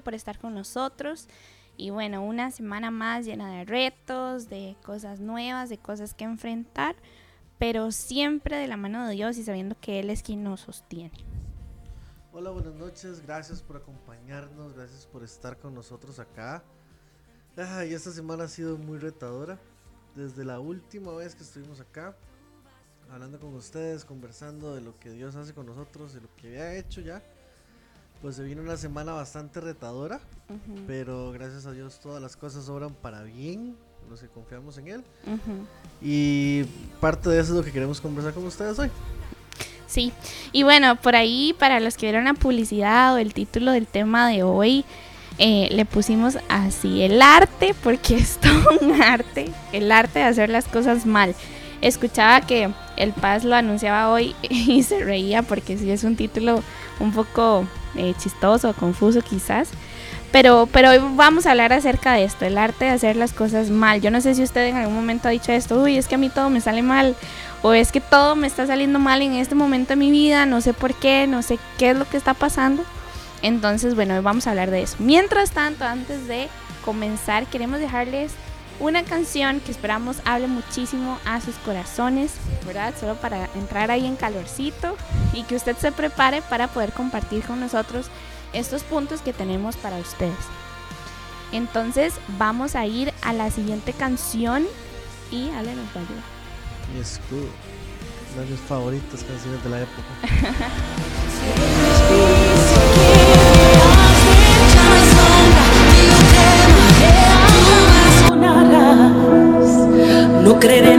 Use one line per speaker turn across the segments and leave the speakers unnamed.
por estar con nosotros. Y bueno, una semana más llena de retos, de cosas nuevas, de cosas que enfrentar, pero siempre de la mano de Dios y sabiendo que Él es quien nos sostiene.
Hola, buenas noches, gracias por acompañarnos, gracias por estar con nosotros acá. Ay, esta semana ha sido muy retadora. Desde la última vez que estuvimos acá, hablando con ustedes, conversando de lo que Dios hace con nosotros, de lo que había hecho ya, pues se vino una semana bastante retadora, pero gracias a Dios todas las cosas obran para bien, los que confiamos en Él. Y parte de eso es lo que queremos conversar con ustedes hoy.
Sí, y bueno, por ahí para los que vieron la publicidad o el título del tema de hoy, eh, le pusimos así, el arte, porque es todo un arte, el arte de hacer las cosas mal. Escuchaba que el Paz lo anunciaba hoy y se reía porque sí es un título un poco eh, chistoso, confuso quizás. Pero, pero hoy vamos a hablar acerca de esto, el arte de hacer las cosas mal. Yo no sé si usted en algún momento ha dicho esto, uy, es que a mí todo me sale mal, o es que todo me está saliendo mal en este momento de mi vida, no sé por qué, no sé qué es lo que está pasando. Entonces, bueno, hoy vamos a hablar de eso. Mientras tanto, antes de comenzar, queremos dejarles una canción que esperamos hable muchísimo a sus corazones, ¿verdad? Solo para entrar ahí en calorcito y que usted se prepare para poder compartir con nosotros estos puntos que tenemos para ustedes. Entonces vamos a ir a la siguiente canción y Ale nos va a ayudar.
Una de mis favoritas canciones de la época.
No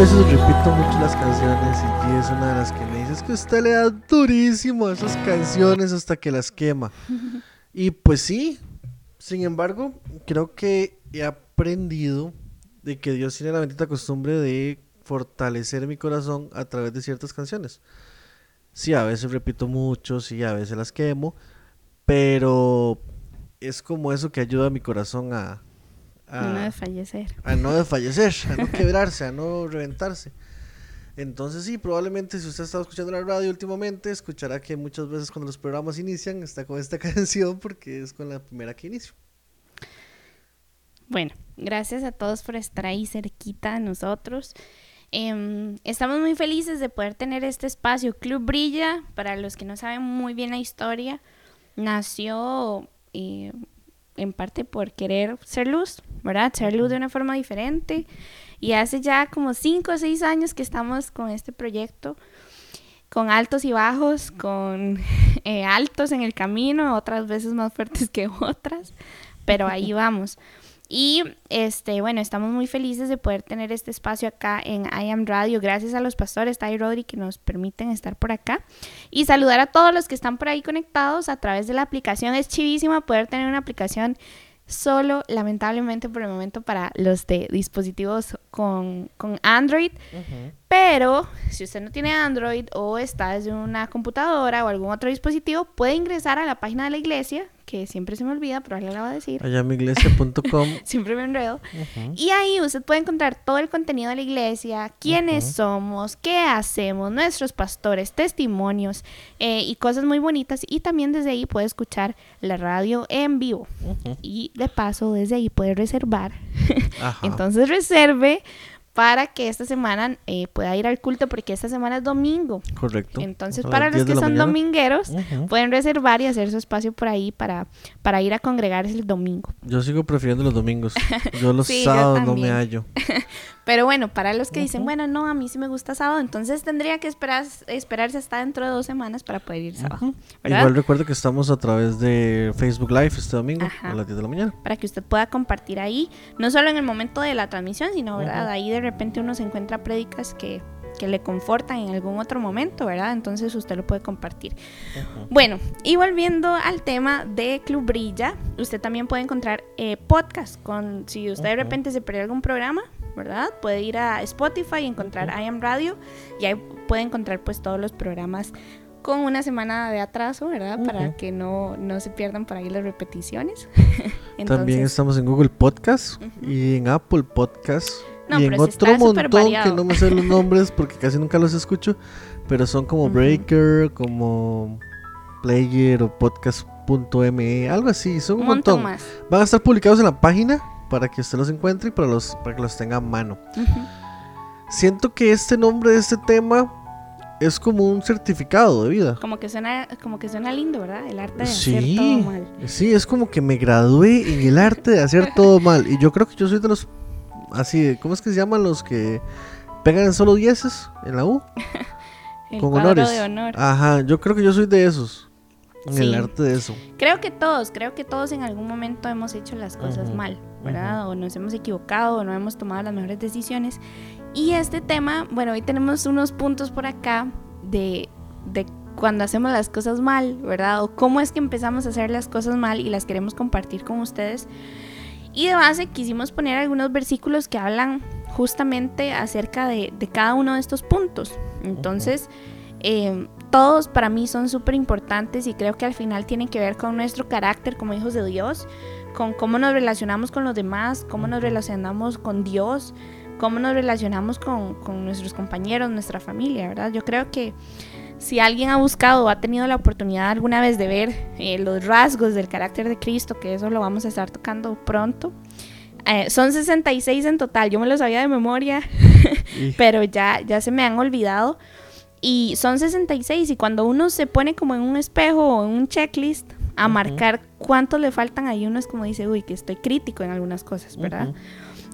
veces repito mucho las canciones y es una de las que me dice "Es que usted le da durísimo a esas canciones hasta que las quema. Y pues sí, sin embargo, creo que he aprendido de que Dios tiene la bendita costumbre de fortalecer mi corazón a través de ciertas canciones. Sí, a veces repito mucho, sí, a veces las quemo, pero es como eso que ayuda a mi corazón a... a-
No de fallecer.
a no desfallecer, a no quebrarse, a no reventarse. Entonces sí, probablemente si usted ha estado escuchando la radio últimamente, escuchará que muchas veces cuando los programas inician está con esta canción porque es con la primera que inicio.
Bueno, gracias a todos por estar ahí cerquita de nosotros. Em, estamos muy felices de poder tener este espacio. Club Brilla, para los que no saben muy bien la historia, nació eh, en parte por querer ser luz, ¿verdad? Luz de una forma diferente. Y hace ya como cinco o seis años que estamos con este proyecto, con altos y bajos, con eh, altos en el camino, otras veces más fuertes que otras, pero ahí vamos. Y este, bueno, estamos muy felices de poder tener este espacio acá en I Am Radio. Gracias a los pastores y Rodri que nos permiten estar por acá. Y saludar a todos los que están por ahí conectados a través de la aplicación. Es chivísima poder tener una aplicación solo, lamentablemente por el momento, para los de dispositivos con, con Android. Pero si usted no tiene Android o está desde una computadora o algún otro dispositivo, puede ingresar a la página de la iglesia, que siempre se me olvida, pero ahora le voy a decir.
Allamiglesia.com.
siempre me enredo. Y ahí usted puede encontrar todo el contenido de la iglesia, quiénes somos, qué hacemos, nuestros pastores, testimonios eh, y cosas muy bonitas. Y también desde ahí puede escuchar la radio en vivo. Y de paso, desde ahí puede reservar. Entonces reserve para que esta semana eh, pueda ir al culto porque esta semana es domingo.
Correcto.
Entonces, para los
10 de
que son
mañana.
domingueros, pueden reservar y hacer su espacio por ahí para, para ir a congregarse el domingo.
Yo sigo prefiriendo los domingos. Yo los
Sí, yo
sábados no me hallo.
Pero bueno, para los que dicen, bueno, no, a mí sí me gusta sábado, entonces tendría que esperar, esperarse hasta dentro de dos semanas para poder ir sábado.
Igual recuerdo que estamos a través de Facebook Live este domingo
Ajá.
a las 10 de la mañana.
para que usted pueda compartir ahí, no solo en el momento de la transmisión, sino, ¿verdad? Ahí de repente uno se encuentra prédicas que, que le confortan en algún otro momento, ¿verdad? Entonces usted lo puede compartir. Bueno, y volviendo al tema de Club Brilla, usted también puede encontrar eh, podcast con, si usted de repente se perdió algún programa, ¿verdad? Puede ir a Spotify y encontrar I Am Radio y ahí puede encontrar pues todos los programas con una semana de atraso, ¿verdad? Para que no, no se pierdan por ahí las repeticiones.
También estamos en Google Podcast y en Apple Podcast
No,
y en otro montón que no me sé los nombres porque casi nunca los escucho, pero son como. Breaker, como Player o Podcast.me, algo así, son un,
un montón,
montón.
más.
Van a estar publicados en la página para que usted los encuentre y para, los, para que los tenga a mano.
Ujú.
Siento que este nombre de este tema es como un certificado de vida.
Como que suena, como que suena lindo, ¿verdad? El arte de hacer
Sí,
todo mal.
sí, es como que me gradué en el arte de hacer todo mal. Y yo creo que yo soy de los, así, ¿cómo es que se llaman los que pegan en solo dieces en la U?
El
con honores.
de honor.
Ajá, yo creo que yo soy de esos. En el
Sí.
arte de eso.
Creo que todos, creo que todos en algún momento hemos hecho las cosas
Ujú,
mal, ¿verdad? O nos hemos equivocado, o no hemos tomado las mejores decisiones. Y este tema, bueno, hoy tenemos unos puntos por acá de, de cuando hacemos las cosas mal, ¿verdad? O cómo es que empezamos a hacer las cosas mal y las queremos compartir con ustedes. Y de base quisimos poner algunos versículos que hablan justamente acerca de, de cada uno de estos puntos. Entonces, eh, todos para mí son súper importantes y creo que al final tienen que ver con nuestro carácter como hijos de Dios, con cómo nos relacionamos con los demás, cómo nos relacionamos con Dios, cómo nos relacionamos con, con nuestros compañeros, nuestra familia, ¿verdad? Yo creo que si alguien ha buscado o ha tenido la oportunidad alguna vez de ver eh, los rasgos del carácter de Cristo, que eso lo vamos a estar tocando pronto, eh, son 66 en total, yo me lo sabía de memoria, pero ya, ya se me han olvidado. Y son 66 y cuando uno se pone como en un espejo o en un checklist a marcar cuántos le faltan ahí, uno es como dice, uy, que estoy crítico en algunas cosas, ¿verdad?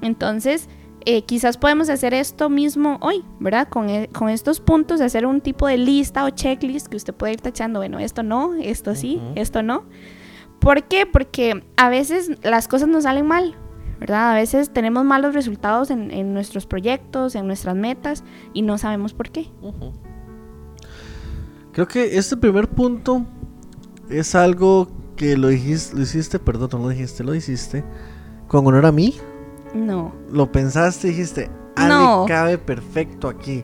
Entonces, eh, quizás podemos hacer esto mismo hoy, ¿verdad? Con, e- con estos puntos, hacer un tipo de lista o checklist que usted puede ir tachando, bueno, esto no, esto sí, esto no. ¿Por qué? Porque a veces las cosas nos salen mal, ¿verdad? A veces tenemos malos resultados en, en nuestros proyectos, en nuestras metas y no sabemos por qué.
Ujú. Creo que este primer punto es algo que lo dijiste, lo hiciste, perdón, no lo dijiste, lo hiciste con honor a mí.
No.
Lo pensaste y dijiste, Ale
No.
cabe perfecto aquí.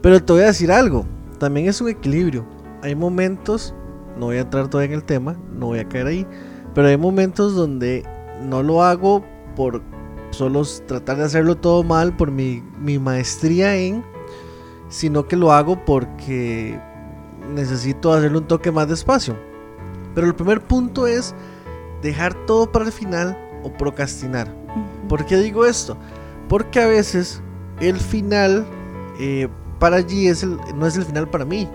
Pero te voy a decir algo, también es un equilibrio. Hay momentos, no voy a entrar todavía en el tema, no voy a caer ahí, pero hay momentos donde no lo hago por solo tratar de hacerlo todo mal, por mi, mi maestría en, sino que lo hago porque necesito hacerle un toque más despacio. Pero el primer punto es dejar todo para el final o procrastinar. ¿Por qué digo esto? Porque a veces el final eh, para allí es el, no es el final para mí.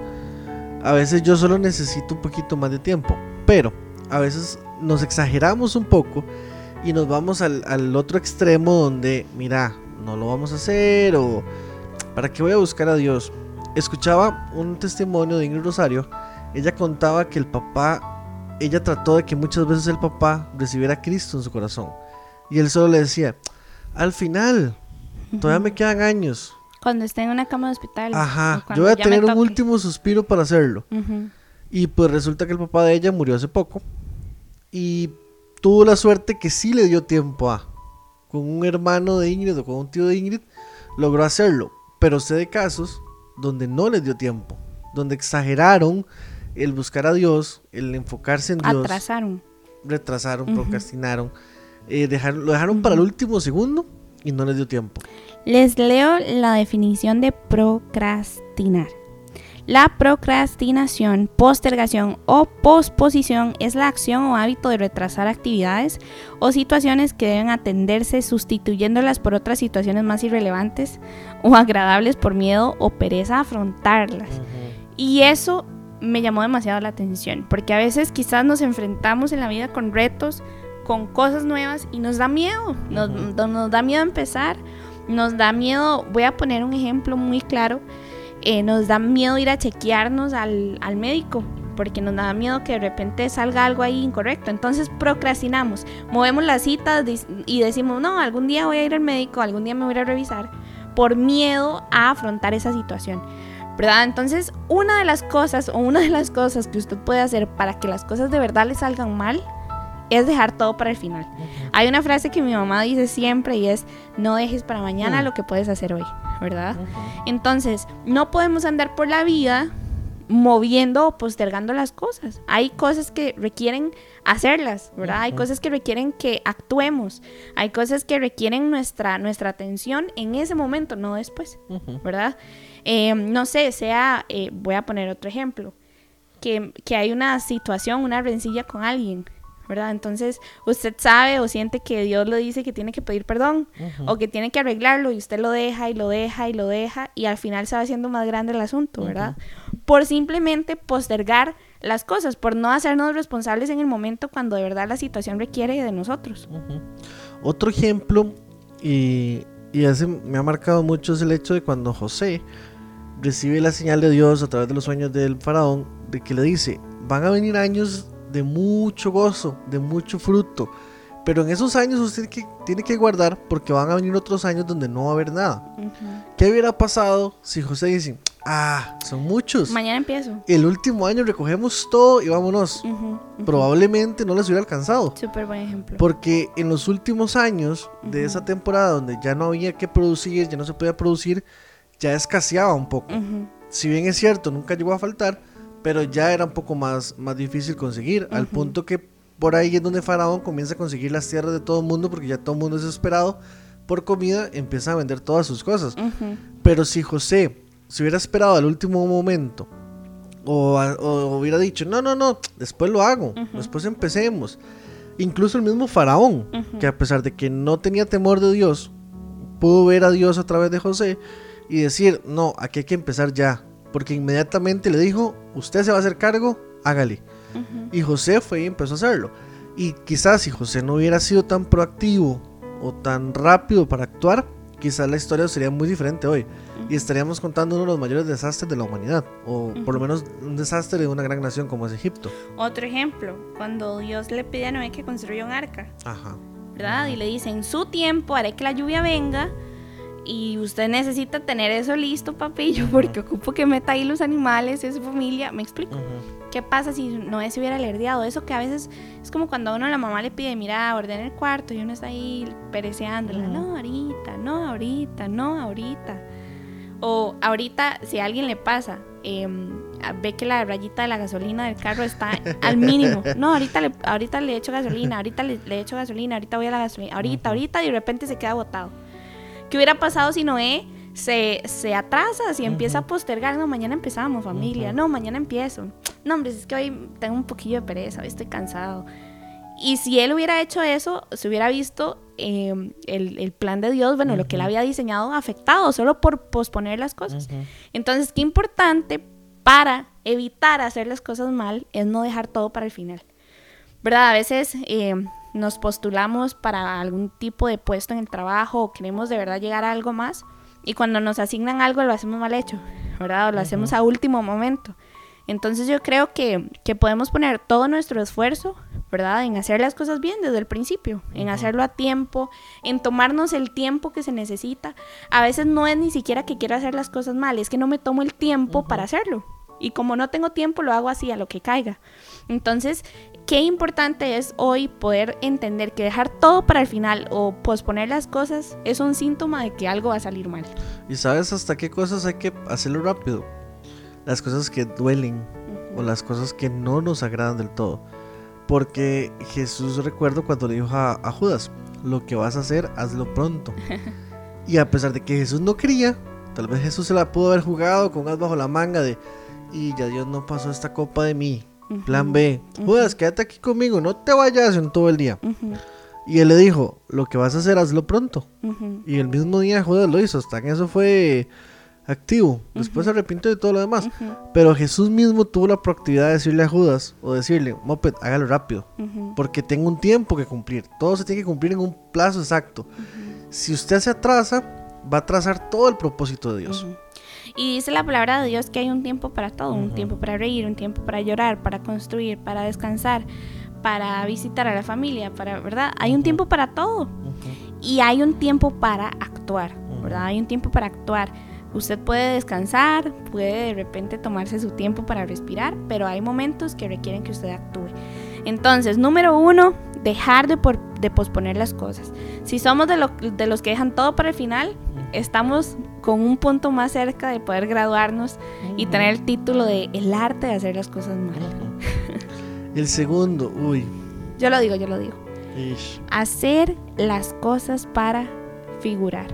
A veces yo solo necesito un poquito más de tiempo, pero a veces nos exageramos un poco y nos vamos al, al otro extremo donde, mira, no lo vamos a hacer o ¿para qué voy a buscar a Dios? Escuchaba un testimonio de Ingrid Rosario, ella contaba que el papá, ella trató de que muchas veces el papá recibiera a Cristo en su corazón y él solo le decía, al final, todavía me quedan años,
Cuando esté en una cama de hospital.
Ajá, yo voy a tener un último suspiro para hacerlo. Y pues resulta que el papá de ella murió hace poco. Y tuvo la suerte que sí le dio tiempo a. Con un hermano de Ingrid o con un tío de Ingrid, logró hacerlo. Pero sé de casos donde no les dio tiempo. Donde exageraron el buscar a Dios, el enfocarse en Dios.
Atrasaron.
Retrasaron, procrastinaron. eh, dejaron- lo dejaron para el último segundo y no les dio tiempo.
Les leo la definición de procrastinar. La procrastinación, postergación o posposición es la acción o hábito de retrasar actividades o situaciones que deben atenderse sustituyéndolas por otras situaciones más irrelevantes o agradables por miedo o pereza a afrontarlas. Y eso me llamó demasiado la atención, porque a veces quizás nos enfrentamos en la vida con retos, con cosas nuevas y nos da miedo, nos, nos da miedo empezar, nos da miedo, voy a poner un ejemplo muy claro, eh, nos da miedo ir a chequearnos al, al médico, porque nos da miedo que de repente salga algo ahí incorrecto. Entonces procrastinamos, movemos las citas y decimos, no, algún día voy a ir al médico, algún día me voy a revisar, por miedo a afrontar esa situación. ¿Verdad? Entonces, una de las cosas o una de las cosas que usted puede hacer para que las cosas de verdad le salgan mal es dejar todo para el final. Hay una frase que mi mamá dice siempre y es, no dejes para mañana
Mm.
lo que puedes hacer hoy, ¿verdad? Entonces, no podemos andar por la vida moviendo o postergando las cosas. Hay cosas que requieren hacerlas, ¿verdad? Hay cosas que requieren que actuemos. Hay cosas que requieren nuestra, nuestra atención en ese momento, no después. ¿verdad? Eh, no sé, sea, eh, voy a poner otro ejemplo, que, que hay una situación, una rencilla con alguien, ¿verdad? Entonces, usted sabe o siente que Dios le dice que tiene que pedir perdón o que tiene que arreglarlo y usted lo deja y lo deja y lo deja y al final se va haciendo más grande el asunto, ¿verdad? Por simplemente postergar las cosas, por no hacernos responsables en el momento cuando de verdad la situación requiere de nosotros.
Otro ejemplo, y, y ese me ha marcado mucho, es el hecho de cuando José recibe la señal de Dios a través de los sueños del faraón, de que le dice, van a venir años de mucho gozo, de mucho fruto, pero en esos años usted que, tiene que guardar porque van a venir otros años donde no va a haber nada. ¿Qué hubiera pasado si José dice, ah, son muchos?
Mañana empiezo.
El último año recogemos todo y vámonos.
Ujú, ujú.
Probablemente no les hubiera alcanzado.
Súper buen ejemplo.
Porque en los últimos años de esa temporada donde ya no había que producir, ya no se podía producir, ya escaseaba un poco. Si bien es cierto, nunca llegó a faltar, pero ya era un poco más, más difícil conseguir, al punto que por ahí es donde Faraón comienza a conseguir las tierras de todo el mundo, porque ya todo el mundo es desesperado por comida, empieza a vender todas sus cosas. Pero si José se hubiera esperado al último momento o, hubiera dicho, no, no, no, después lo hago, después empecemos. Incluso el mismo faraón, que a pesar de que no tenía temor de Dios, pudo ver a Dios a través de José y decir, no, aquí hay que empezar ya. Porque inmediatamente le dijo, usted se va a hacer cargo, hágale.
Ujú.
Y José fue y empezó a hacerlo. Y quizás si José no hubiera sido tan proactivo o tan rápido para actuar, quizás la historia sería muy diferente hoy. Y estaríamos contando uno de los mayores desastres de la humanidad. O por lo menos un desastre de una gran nación como es Egipto.
Otro ejemplo, cuando Dios le pide a Noé que construya un arca,
Ajá.
¿verdad? Y le dice, en su tiempo haré que la lluvia venga y usted necesita tener eso listo, papillo, porque ocupo que meta ahí los animales y su familia. ¿Me explico? ¿Qué pasa si Noé se hubiera alerdeado? Eso que a veces es como cuando a uno la mamá le pide, mira, ordena el cuarto y uno está ahí pereceándola. No, ahorita, no, ahorita, no, ahorita. O ahorita, si a alguien le pasa, em, ve que la rayita de la gasolina del carro está al mínimo. No, ahorita le, ahorita le echo gasolina, ahorita le, le echo gasolina, ahorita voy a la gasolina, ahorita, ahorita, y de repente se queda botado. ¿Qué hubiera pasado si Noé se, se atrasa, si empieza a postergar? No, mañana empezamos, familia. No, mañana empiezo. No, hombre, es que hoy tengo un poquillo de pereza, hoy estoy cansado. Y si él hubiera hecho eso, se hubiera visto eh, el, el plan de Dios, bueno, lo que él había diseñado afectado solo por posponer las cosas. Entonces, qué importante para evitar hacer las cosas mal es no dejar todo para el final. ¿Verdad? A veces eh, nos postulamos para algún tipo de puesto en el trabajo o queremos de verdad llegar a algo más y cuando nos asignan algo lo hacemos mal hecho, ¿verdad? O lo hacemos a último momento. Entonces yo creo que, que podemos poner todo nuestro esfuerzo, ¿verdad? En hacer las cosas bien desde el principio, en hacerlo a tiempo, en tomarnos el tiempo que se necesita. A veces no es ni siquiera que quiero hacer las cosas mal, es que no me tomo el tiempo para hacerlo. Y como no tengo tiempo, lo hago así, a lo que caiga. Entonces, qué importante es hoy poder entender que dejar todo para el final o posponer las cosas es un síntoma de que algo va a salir mal.
¿Y sabes hasta qué cosas hay que hacerlo rápido? Las cosas que duelen o las cosas que no nos agradan del todo. Porque Jesús recuerdo cuando le dijo a, a Judas, lo que vas a hacer, hazlo pronto. y a pesar de que Jesús no quería, tal vez Jesús se la pudo haber jugado con as bajo la manga de, y ya Dios no pasó esta copa de mí. Plan B, Judas, quédate aquí conmigo, no te vayas en todo el día. Y él le dijo, lo que vas a hacer, hazlo pronto. Y el mismo día Judas lo hizo, hasta en eso fue activo. Después se arrepintió de todo lo demás. Pero Jesús mismo tuvo la proactividad de decirle a Judas, o decirle, Moped, hágalo rápido, porque tengo un tiempo que cumplir. Todo se tiene que cumplir en un plazo exacto. Si usted se atrasa, va a atrasar todo el propósito de Dios.
Y dice la palabra de Dios que hay un tiempo para todo, un tiempo para reír, un tiempo para llorar, para construir, para descansar, para visitar a la familia, para, ¿verdad? Hay un tiempo para todo. Y hay un tiempo para actuar, ¿verdad? Hay un tiempo para actuar. Usted puede descansar, puede de repente tomarse su tiempo para respirar, pero hay momentos que requieren que usted actúe. Entonces, número uno, dejar de, por- de posponer las cosas. Si somos de, lo- de los que dejan todo para el final, estamos con un punto más cerca de poder graduarnos y tener el título de el arte de hacer las cosas mal.
El segundo, uy,
Yo lo digo, yo lo digo.
ish,
Hacer las cosas para figurar.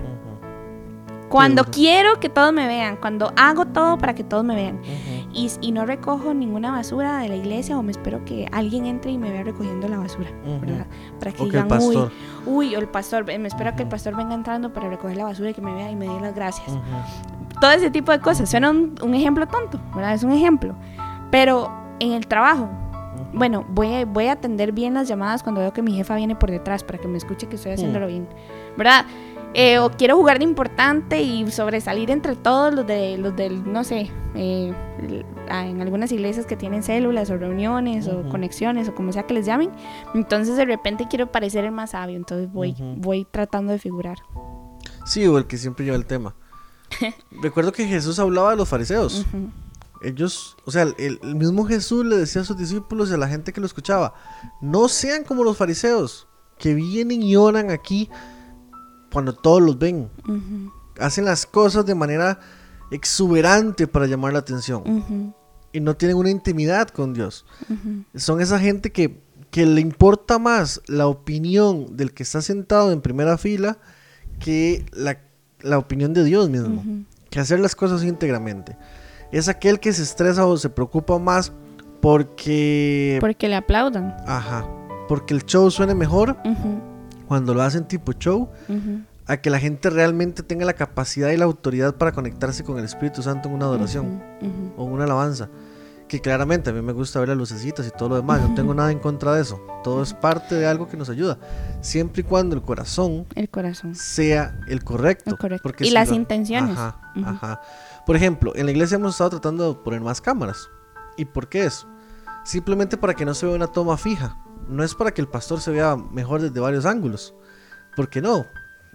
Cuando quiero que todos me vean, cuando hago todo para que todos me vean y, y no recojo ninguna basura de la iglesia o me espero que alguien entre y me vea recogiendo la basura,
Ujú.
¿verdad? Para que
O que el
digan,
pastor.
uy, uy, o el pastor, me espero que el pastor venga entrando para recoger la basura y que me vea y me dé las gracias. Todo ese tipo de cosas. Suena un, un ejemplo tonto, ¿verdad? Es un ejemplo. Pero en el trabajo, bueno, voy a, voy a atender bien las llamadas cuando veo que mi jefa viene por detrás para que me escuche que estoy haciéndolo bien, ¿verdad? Eh, o quiero jugar de importante y sobresalir entre todos los de los del, no sé, eh, en algunas iglesias que tienen células o reuniones o
Ujú.
conexiones o como sea que les llamen. Entonces de repente quiero parecer el más sabio, entonces voy,
Ujú.
voy tratando de figurar.
Sí, o el que siempre lleva el tema. Recuerdo que Jesús hablaba de los fariseos.
Ujú,
Ellos, o sea, el, el mismo Jesús le decía a sus discípulos y a la gente que lo escuchaba, no sean como los fariseos, que vienen y oran aquí cuando todos los ven.
ujú,
Hacen las cosas de manera exuberante para llamar la atención
ujú,
y no tienen una intimidad con Dios.
ujú,
Son esa gente que, que le importa más la opinión del que está sentado en primera fila que la, la opinión de Dios mismo. Que hacer las cosas íntegramente. Es aquel que se estresa o se preocupa más porque...
Porque le aplaudan.
Ajá. Porque el show suene mejor
Ujú,
cuando lo hacen tipo show a que la gente realmente tenga la capacidad y la autoridad para conectarse con el Espíritu Santo en una adoración
ujú, ujú.
o en una alabanza. Que claramente a mí me gusta ver las lucecitas y todo lo demás. No tengo nada en contra de eso. Todo es parte de algo que nos ayuda. Siempre y cuando el corazón
El corazón.
sea el correcto.
El correcto.
Porque
Y
si
las
lo-
intenciones.
Ajá, ajá. Por ejemplo, en la iglesia hemos estado tratando de poner más cámaras. ¿Y por qué eso? Simplemente para que no se vea una toma fija. No es para que el pastor se vea mejor desde varios ángulos. Porque no,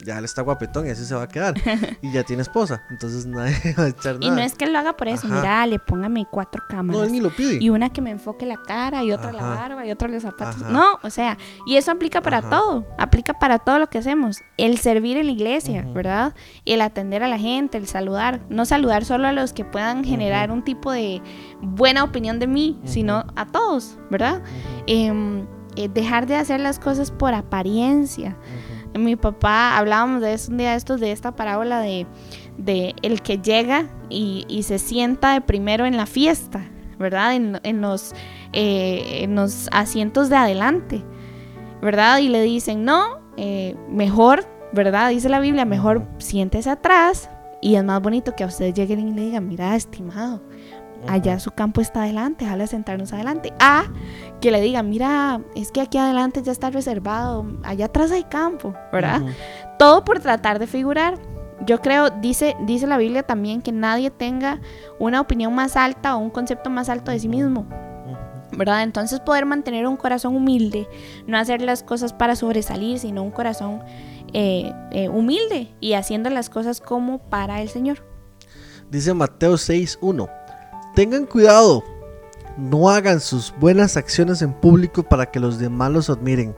ya él está guapetón y así se va a quedar. y ya tiene esposa. Entonces nadie va a echar
Y
nada.
no es que él lo haga por eso.
Ajá.
Mira, le póngame cuatro
No,
cámaras.
él ni lo pide.
y una que me enfoque la cara y otra la barba y otra los zapatos.
Ajá.
No, o sea, y eso aplica para todo, aplica para todo lo que hacemos. El servir en la iglesia. ¿verdad? El atender a la gente, el saludar. No saludar solo a los que puedan generar un tipo de buena opinión de mí, sino a todos, ¿verdad? Em, eh, dejar de hacer las cosas por apariencia. Mi papá, hablábamos de eso un día de estos, de esta parábola de, de el que llega y, y se sienta de primero en la fiesta, ¿verdad? En, en los, eh, en los asientos de adelante, ¿verdad? Y le dicen, no, eh, mejor, ¿verdad? Dice la Biblia, mejor siéntese atrás y es más bonito que a ustedes lleguen y le digan, mira, estimado, allá su campo está adelante, déjale sentarnos adelante. A que le digan, mira, es que aquí adelante ya está reservado, allá atrás hay campo, ¿verdad? Todo por tratar de figurar. Yo creo, dice, dice la Biblia también que nadie tenga una opinión más alta o un concepto más alto de sí mismo. ¿verdad? Entonces poder mantener un corazón humilde, no hacer las cosas para sobresalir, sino un corazón eh, eh, humilde y haciendo las cosas como para el Señor.
Dice Mateo 6.1. Tengan cuidado. No hagan sus buenas acciones en público para que los demás los admiren,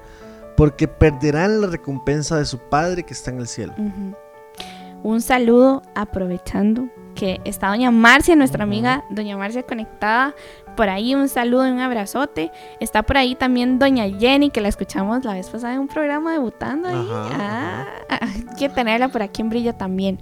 porque perderán la recompensa de su Padre que está en el cielo.
Un saludo aprovechando que está doña Marcia, nuestra amiga doña Marcia conectada por ahí, un saludo y un abrazote. Está por ahí también doña Jenny, que la escuchamos la vez pasada en un programa debutando ahí.
Ajá,
Ah, hay que tenerla por aquí en Brilla también.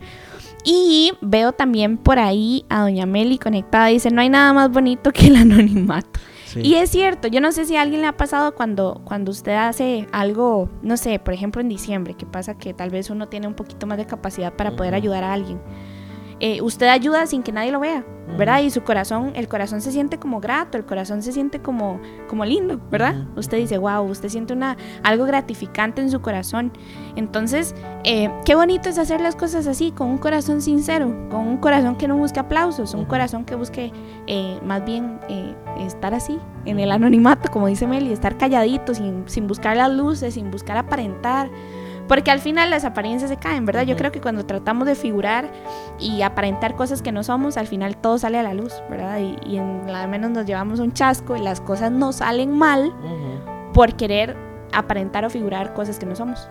Y veo también por ahí a doña Meli conectada, dice, no hay nada más bonito que el anonimato.
Sí.
Y es cierto, yo no sé si a alguien le ha pasado cuando, cuando usted hace algo, no sé, por ejemplo en diciembre, que pasa que tal vez uno tiene un poquito más de capacidad para poder ayudar a alguien. Eh, usted ayuda sin que nadie lo vea, ¿verdad? Y su corazón, el corazón se siente como grato, el corazón se siente como, como lindo, ¿verdad? Usted dice, wow, usted siente una, algo gratificante en su corazón. Entonces, eh, qué bonito es hacer las cosas así, con un corazón sincero, con un corazón que no busque aplausos, un corazón que busque eh, más bien eh, estar así, en el anonimato, como dice Meli, estar calladito, sin, sin buscar las luces, sin buscar aparentar. Porque al final las apariencias se caen, ¿verdad? Yo creo que cuando tratamos de figurar y aparentar cosas que no somos, al final todo sale a la luz, ¿verdad? Y, y en la menos nos llevamos un chasco y las cosas no salen mal por querer aparentar o figurar cosas que no somos.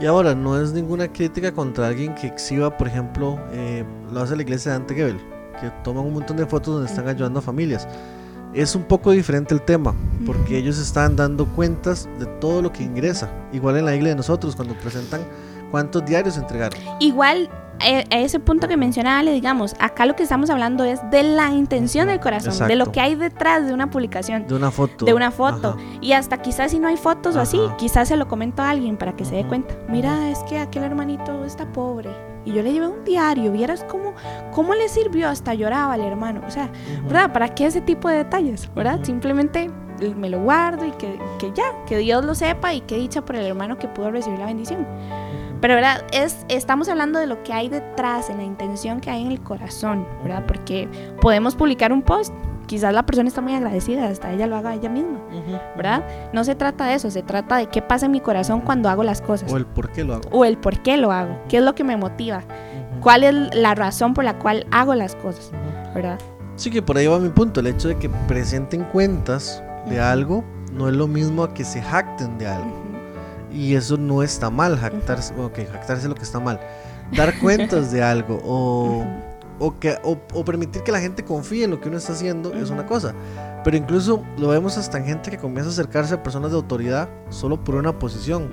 Y ahora, no es ninguna crítica contra alguien que exhiba, por ejemplo, eh, lo hace la iglesia de Antegebel, que toman un montón de fotos donde están ayudando a familias. Es un poco diferente el tema, porque ellos están dando cuentas de todo lo que ingresa. Igual en la iglesia de nosotros, cuando presentan cuántos diarios entregaron.
Igual, eh, a ese punto que mencionaba, le digamos, acá lo que estamos hablando es de la intención del corazón, de lo que hay detrás de una publicación.
De una foto.
de una foto.
Ajá.
Y hasta quizás si no hay fotos o así, quizás se lo comento a alguien para que se dé cuenta. Mira, es que aquel hermanito está pobre. Y yo le llevé un diario, vieras cómo, cómo le sirvió, hasta lloraba el hermano. O sea,
Ujú.
¿verdad? ¿Para qué ese tipo de detalles? ¿Verdad?
Ujú.
Simplemente me lo guardo y que, que ya, que Dios lo sepa y que dicha por el hermano que pudo recibir la bendición. Pero, ¿verdad? Es, estamos hablando de lo que hay detrás, en la intención que hay en el corazón, ¿verdad? Porque podemos publicar un post, quizás la persona está muy agradecida, hasta ella lo haga ella misma. ¿verdad? No se trata de eso, se trata de qué pasa en mi corazón cuando hago las cosas.
O el por qué lo hago.
O el por qué lo hago, qué es lo que me motiva, cuál es la razón por la cual hago las cosas. ¿verdad?
Sí, que por ahí va mi punto. El hecho de que presenten cuentas de algo no es lo mismo a que se jacten de algo. Y eso no está mal, jactarse, ok, jactarse es lo que está mal. Dar cuentas de algo o, o, que, o, permitir que la gente confíe en lo que uno está haciendo es una cosa. Pero incluso lo vemos hasta en gente que comienza a acercarse a personas de autoridad solo por una posición.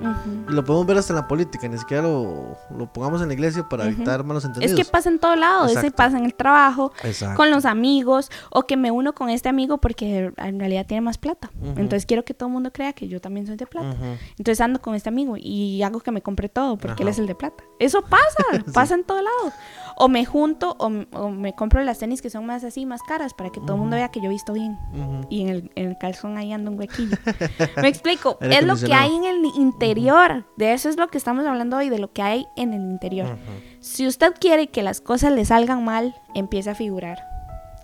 Y lo podemos ver hasta en la política, ni siquiera lo, lo pongamos en la iglesia para
Ujú.
evitar malos
Es
entendidos.
que pasa en todo lado, ese
Exacto.
pasa en el trabajo,
Exacto.
con los amigos, o que me uno con este amigo porque en realidad tiene más plata. Entonces quiero que todo el mundo crea que yo también soy de plata. Entonces ando con este amigo y hago que me compre todo porque él es el de plata. Eso pasa, pasa en todo lado. O me junto o, o me compro las tenis que son más así, más caras para que todo el mundo vea que yo he visto bien.
Ujú.
Y en el, en el calzón ahí anda un huequillo. me explico. Es lo que hay en el interior. De eso es lo que estamos hablando hoy, de lo que hay en el interior.
Ujú.
Si usted quiere que las cosas le salgan mal, empiece a figurar.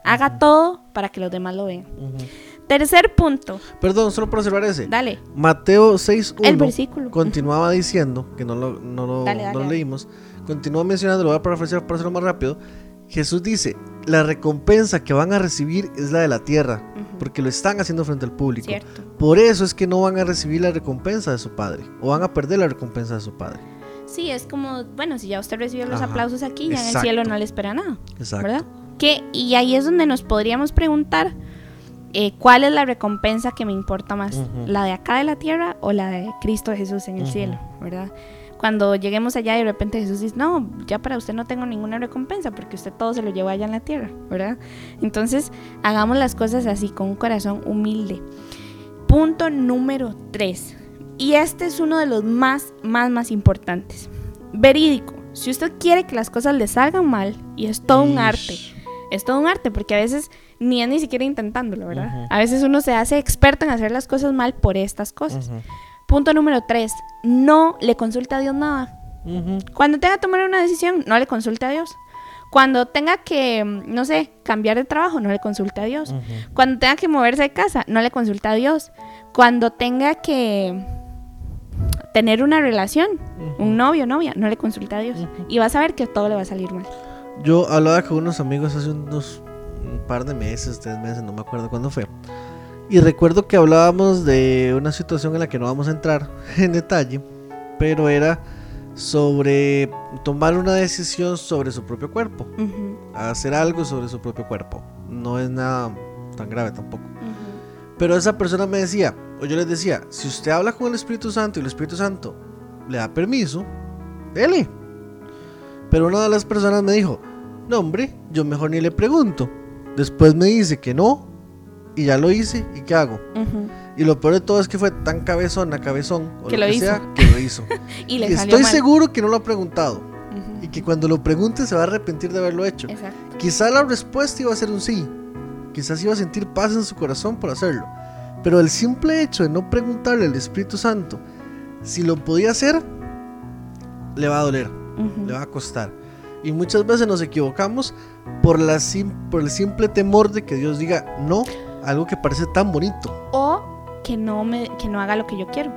Haga todo para que los demás lo vean. Tercer punto.
Perdón, solo para observar ese.
Dale.
Mateo 6.1
El versículo.
continuaba diciendo, que no lo, no lo,
Dale, dale,
no lo leímos, continúa mencionando, lo voy a parafrasear para hacerlo más rápido. Jesús dice, la recompensa que van a recibir es la de la tierra, porque lo están haciendo frente al público.
Cierto.
Por eso es que no van a recibir la recompensa de su padre, o van a perder la recompensa de su padre.
Sí, es como, bueno, si ya usted recibió los
Ajá,
aplausos aquí, ya en el cielo no le espera nada,
Exacto.
¿verdad? Que, y ahí es donde nos podríamos preguntar eh, cuál es la recompensa que me importa más, la de acá de la tierra o la de Cristo Jesús en el cielo, ¿verdad? Cuando lleguemos allá y de repente Jesús dice, no, ya para usted no tengo ninguna recompensa porque usted todo se lo llevó allá en la tierra, ¿verdad? Entonces, hagamos las cosas así, con un corazón humilde. Punto número tres. Y este es uno de los más, más, más importantes. Verídico. Si usted quiere que las cosas le salgan mal, y es todo un arte, es todo un arte, porque a veces ni es ni siquiera intentándolo, ¿verdad? A veces uno se hace experto en hacer las cosas mal por estas cosas. Punto número tres, no le consulta a Dios nada. Cuando tenga que tomar una decisión, no le consulte a Dios. Cuando tenga que, no sé, cambiar de trabajo, no le consulte a Dios. Cuando tenga que moverse de casa, no le consulta a Dios. Cuando tenga que tener una relación, un novio, novia, no le consulta a Dios. Y vas a ver que todo le va a salir mal.
Yo hablaba con unos amigos hace unos un par de meses, tres meses, no me acuerdo cuándo fue. Y recuerdo que hablábamos de una situación en la que no vamos a entrar en detalle, pero era sobre tomar una decisión sobre su propio cuerpo, hacer algo sobre su propio cuerpo. No es nada tan grave tampoco. Pero esa persona me decía, o yo les decía, si usted habla con el Espíritu Santo y el Espíritu Santo le da permiso, dele. Pero una de las personas me dijo, no hombre, yo mejor ni le pregunto. Después me dice que no, y ya lo hice, ¿y qué hago?
Ujú.
Y lo peor de todo es que fue tan cabezona, cabezón, o
Que
lo, que
hizo.
sea, que lo hizo.
Y le salió
estoy
mal.
seguro que no lo ha preguntado,
Ujú.
y que cuando lo pregunte se va a arrepentir de haberlo hecho.
Exacto.
Quizá la respuesta iba a ser un sí. Quizás iba a sentir paz en su corazón por hacerlo. Pero el simple hecho de no preguntarle al Espíritu Santo si lo podía hacer, le va a doler,
Ujú.
le va a costar. Y muchas veces nos equivocamos por, la por el simple temor de que Dios diga no algo que parece tan bonito.
O que no, me, que no haga lo que yo quiero.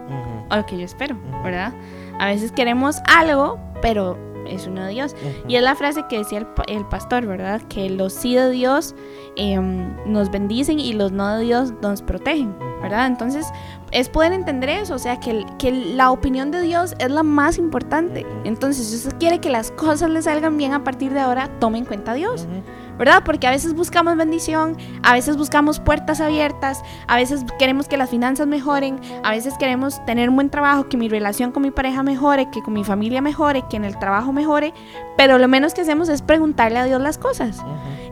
o lo que yo espero, ¿verdad? A veces queremos algo, pero es uno de Dios. Y es la frase que decía el, el pastor, ¿verdad? Que los sí de Dios em, nos bendicen y los no de Dios nos protegen, ¿verdad? Entonces, es poder entender eso, o sea, que, que la opinión de Dios es la más importante. Entonces, si usted quiere que las cosas le salgan bien a partir de ahora, tome en cuenta a Dios. ¿Verdad? Porque a veces buscamos bendición, a veces buscamos puertas abiertas, a veces queremos que las finanzas mejoren, a veces queremos tener un buen trabajo, que mi relación con mi pareja mejore, que con mi familia mejore, que en el trabajo mejore, pero lo menos que hacemos es preguntarle a Dios las cosas.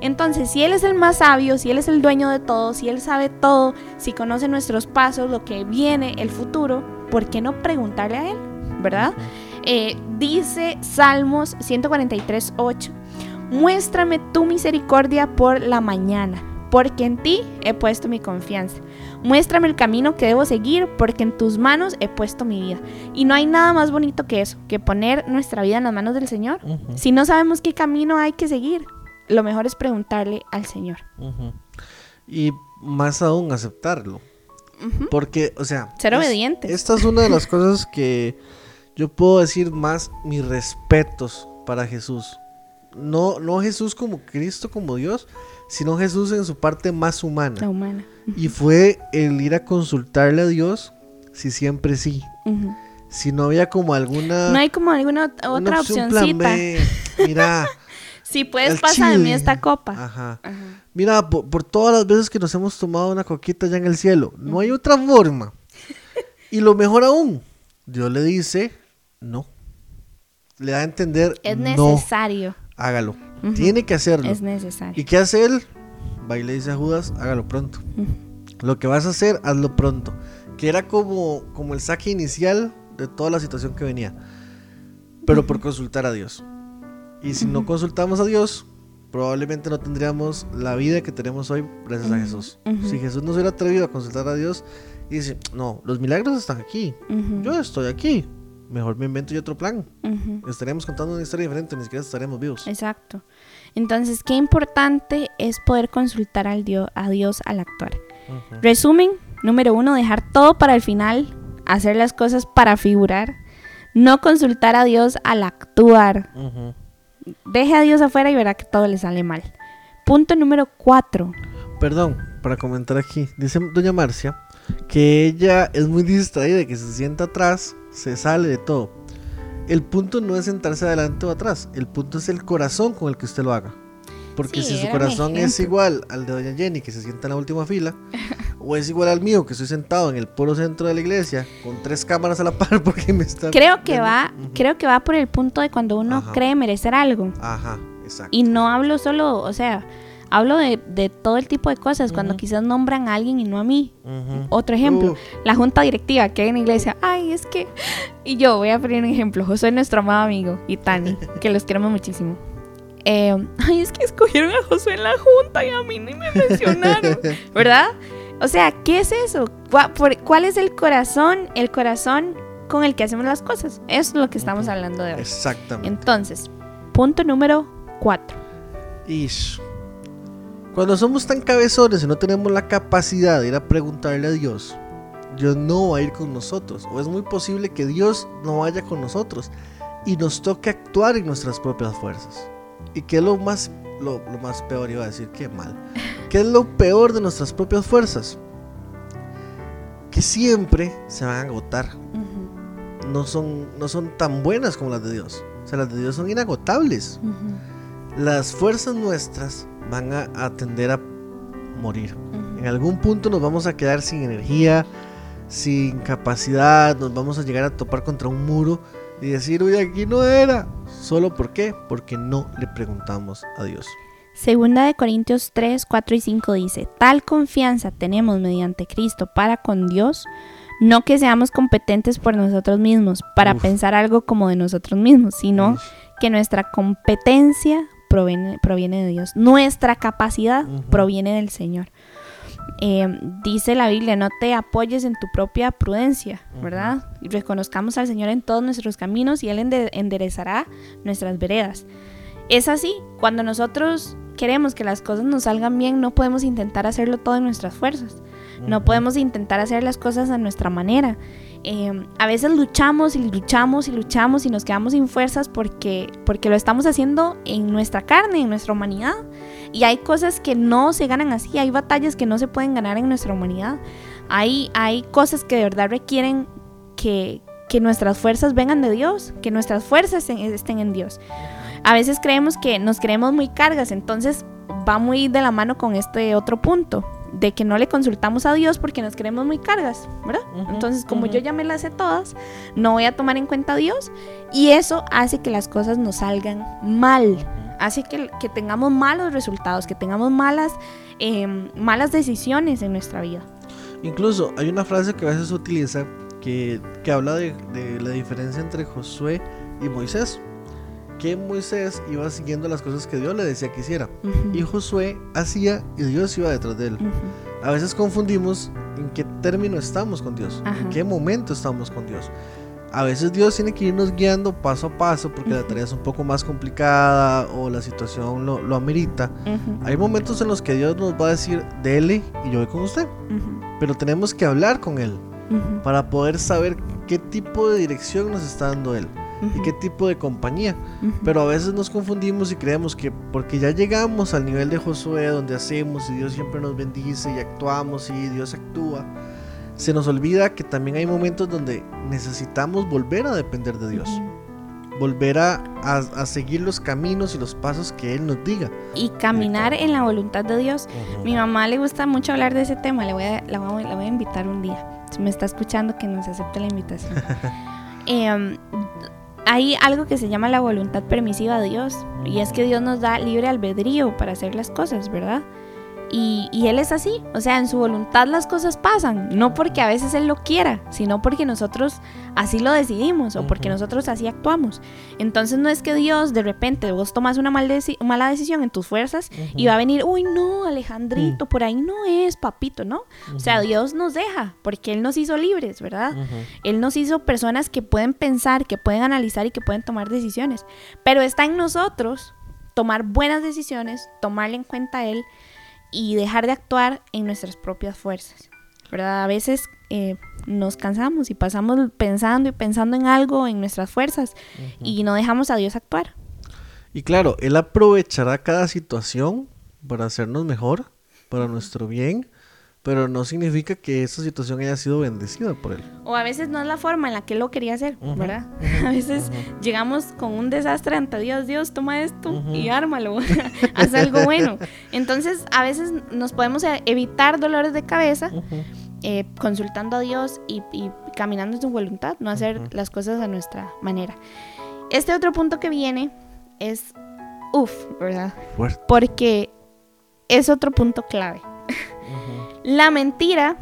Entonces, si Él es el más sabio, si Él es el dueño de todo, si Él sabe todo, si conoce nuestros pasos, lo que viene, el futuro, ¿por qué no preguntarle a Él? ¿Verdad? Eh, dice Salmos 143, 8. Muéstrame tu misericordia por la mañana, porque en ti he puesto mi confianza. Muéstrame el camino que debo seguir, porque en tus manos he puesto mi vida. Y no hay nada más bonito que eso, que poner nuestra vida en las manos del Señor. Si no sabemos qué camino hay que seguir, lo mejor es preguntarle al Señor.
Y más aún aceptarlo. Porque, o sea...
Ser
es-
obedientes.
Esta es una de las cosas que yo puedo decir más mis respetos para Jesús. No, no Jesús como Cristo, como Dios, sino Jesús en su parte más
La
humana.
humana.
Y fue el ir a consultarle a Dios si siempre sí. Si no había como alguna...
No hay como alguna ot-
una
otra
opción, plan
opcioncita.
B. Mira,
Si puedes, pasa de mí esta copa.
Ajá.
Ajá.
Mira, por, por todas las veces que nos hemos tomado una coquita ya en el cielo, no hay otra forma. Y lo mejor aún, Dios le dice, no. Le da a entender,
Es
no, hágalo. Tiene que hacerlo.
Es necesario.
¿Y qué hace él? Va y le dice a Judas, hágalo pronto. Lo que vas a hacer, hazlo pronto. Que era como, como el saque inicial de toda la situación que venía. Pero por consultar a Dios. Y si no consultamos a Dios, probablemente no tendríamos la vida que tenemos hoy gracias a Jesús. Si Jesús no se hubiera atrevido a consultar a Dios y dice, no, los milagros están aquí. Yo estoy aquí. Mejor me invento yo otro plan.
Ujú.
Estaríamos contando una historia diferente, ni siquiera estaríamos vivos.
Exacto. Entonces, qué importante es poder consultar al Dios, a Dios al actuar. Resumen, número uno, dejar todo para el final, hacer las cosas para figurar, no consultar a Dios al actuar. Deje a Dios afuera y verá que todo le sale mal. Punto número cuatro.
Perdón, para comentar aquí, dice doña Marcia que ella es muy distraída que se sienta atrás, se sale de todo. El punto no es sentarse adelante o atrás, el punto es el corazón con el que usted lo haga. Porque
Sí,
si su corazón es igual al de doña Jenny que se sienta en la última fila, o es igual al mío que estoy sentado en el puro centro de la iglesia con tres cámaras a la par porque me está...
Creo que
viendo.
va, creo que va por el punto de cuando uno
Ajá.
cree merecer algo.
Ajá, exacto.
Y no hablo solo, o sea, hablo de, de todo el tipo de cosas, cuando quizás nombran a alguien y no a mí. Otro ejemplo, la junta directiva que hay en la iglesia. Ay, es que. Y yo voy a poner un ejemplo. José es nuestro amado amigo y Tani, que los queremos muchísimo. Eh, ay, es que escogieron a Josué en la junta y a mí ni me mencionaron. ¿Verdad? O sea, ¿qué es eso? ¿Cuá- por- ¿Cuál es el corazón? El corazón con el que hacemos las cosas. Eso es lo que estamos hablando de hoy.
Exactamente.
Entonces, punto número cuatro.
Ish. Cuando somos tan cabezones y no tenemos la capacidad de ir a preguntarle a Dios, Dios no va a ir con nosotros. O es muy posible que Dios no vaya con nosotros y nos toque actuar en nuestras propias fuerzas. ¿Y qué es lo más, lo, lo más peor? Iba a decir que mal. ¿Qué es lo peor de nuestras propias fuerzas? Que siempre se van a agotar. No son, no son tan buenas como las de Dios. O sea, las de Dios son inagotables las fuerzas nuestras van a, a tender a morir. En algún punto nos vamos a quedar sin energía, sin capacidad, nos vamos a llegar a topar contra un muro y decir, uy, aquí no era. ¿Solo por qué? Porque no le preguntamos a Dios.
Segunda de Corintios 3, 4 y 5 dice, tal confianza tenemos mediante Cristo para con Dios, no que seamos competentes por nosotros mismos para
Uf.
pensar algo como de nosotros mismos, sino que nuestra competencia proviene, proviene de Dios, nuestra capacidad proviene del Señor. Eh, dice la Biblia, no te apoyes en tu propia prudencia, ¿verdad? Y reconozcamos al Señor en todos nuestros caminos y Él ende- enderezará nuestras veredas. Es así, cuando nosotros queremos que las cosas nos salgan bien, no podemos intentar hacerlo todo en nuestras fuerzas. No podemos intentar hacer las cosas a nuestra manera. Eh, a veces luchamos y luchamos y luchamos y nos quedamos sin fuerzas porque, porque lo estamos haciendo en nuestra carne, en nuestra humanidad. Y hay cosas que no se ganan así, hay batallas que no se pueden ganar en nuestra humanidad. Hay, hay cosas que de verdad requieren que, que nuestras fuerzas vengan de Dios, que nuestras fuerzas estén en Dios. A veces creemos que nos creemos muy cargas, entonces va muy de la mano con este otro punto, de que no le consultamos a Dios porque nos creemos muy cargas, ¿verdad?
Ujú,
Entonces, como
ujú.
yo ya me las sé todas, no voy a tomar en cuenta a Dios y eso hace que las cosas nos salgan mal, hace que, que tengamos malos resultados, que tengamos malas, em, malas decisiones en nuestra vida.
Incluso hay una frase que a veces se utiliza que, que habla de, de la diferencia entre Josué y Moisés. Que Moisés iba siguiendo las cosas que Dios le decía que hiciera. Y Josué hacía y Dios iba detrás de él. A veces confundimos en qué término estamos con Dios,
Ajá.
en qué momento estamos con Dios. A veces Dios tiene que irnos guiando paso a paso porque la tarea es un poco más complicada o la situación lo, lo amerita. Hay momentos en los que Dios nos va a decir, dele y yo voy con usted. Pero tenemos que hablar con Él para poder saber qué tipo de dirección nos está dando Él y
ujú,
qué tipo de compañía.
ujú.
Pero a veces nos confundimos y creemos que porque ya llegamos al nivel de Josué donde hacemos y Dios siempre nos bendice y actuamos y Dios actúa, se nos olvida que también hay momentos donde necesitamos volver a depender de Dios,
Ujú.
volver a, a- a seguir los caminos y los pasos que Él nos diga.
Y caminar en la voluntad de Dios. Mi mamá le gusta mucho hablar de ese tema, le voy a, la, voy, a- la voy a invitar un día. Si me está escuchando, que nos acepte la invitación. Em, hay algo que se llama la voluntad permisiva de Dios, y es que Dios nos da libre albedrío para hacer las cosas, ¿verdad? Y, y Él es así, o sea, en su voluntad las cosas pasan, no porque a veces Él lo quiera, sino porque nosotros así lo decidimos o porque nosotros así actuamos. Entonces no es que Dios de repente vos tomas una mal deci- mala decisión en tus fuerzas y va a venir, uy, no, Alejandrito, por ahí no es, papito, ¿no? O sea, Dios nos deja, porque Él nos hizo libres, ¿verdad? Él nos hizo personas que pueden pensar, que pueden analizar y que pueden tomar decisiones. Pero está en nosotros tomar buenas decisiones, tomarle en cuenta a Él y dejar de actuar en nuestras propias fuerzas, ¿verdad? A veces eh, nos cansamos y pasamos pensando y pensando en algo, en nuestras fuerzas, y no dejamos a Dios actuar.
Y claro, Él aprovechará cada situación para hacernos mejor, para nuestro bien, pero no significa que esa situación haya sido bendecida por Él.
O a veces no es la forma en la que Él lo quería hacer,
Ujú,
¿verdad? A veces llegamos con un desastre ante Dios, Dios, toma esto y ármalo, haz algo bueno. Entonces, a veces nos podemos e- evitar dolores de cabeza eh, consultando a Dios y, y caminando en su voluntad, no hacer las cosas a nuestra manera. Este otro punto que viene es, uff, ¿verdad?
Fuerte.
Porque es otro punto clave. La mentira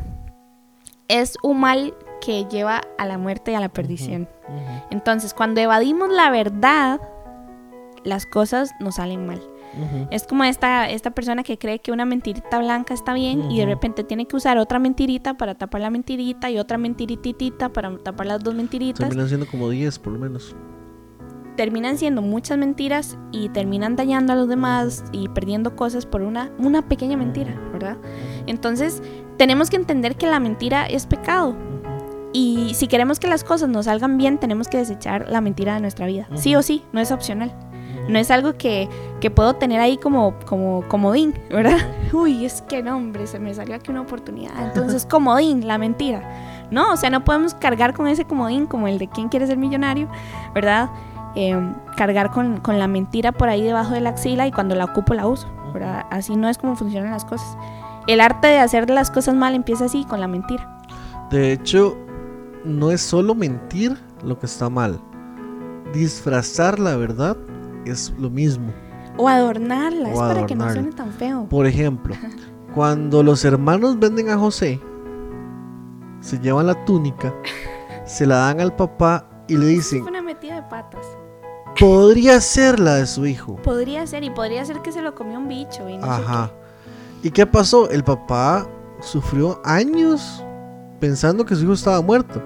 es un mal que lleva a la muerte y a la perdición. Entonces, cuando evadimos la verdad, las cosas nos salen mal. Es como esta, esta persona que cree que una mentirita blanca está bien y de repente tiene que usar otra mentirita para tapar la mentirita y otra mentirititita para tapar las dos mentiritas.
Terminan siendo como 10 por lo menos.
Terminan siendo muchas mentiras y terminan dañando a los demás y perdiendo cosas por una, una pequeña mentira, ¿verdad? Entonces, tenemos que entender que la mentira es pecado. Y si queremos que las cosas nos salgan bien, tenemos que desechar la mentira de nuestra vida. Sí
Ujú.
o sí, no es opcional. No es algo que, que puedo tener ahí como, como comodín, ¿verdad? Uy, es que no, hombre, se me salió aquí una oportunidad. Entonces, comodín, la mentira. No, o sea, no podemos cargar con ese comodín como el de quién quiere ser millonario, ¿verdad? Eh, cargar con, con la mentira por ahí debajo de la axila y cuando la ocupo la uso, ¿verdad? Así no es como funcionan las cosas. El arte de hacer las cosas mal empieza así, con la mentira.
De hecho, no es solo mentir lo que está mal. Disfrazar la verdad es lo mismo.
O adornarla,
O
es para que no suene tan feo.
Por ejemplo, cuando los hermanos venden a José, se llevan la túnica, se la dan al papá y le dicen,
una metida de patas.
podría ser la de su hijo.
Podría ser, y podría ser que se lo comió un bicho. Y no sé
Ajá. ¿Y qué pasó? El papá sufrió años pensando que su hijo estaba muerto.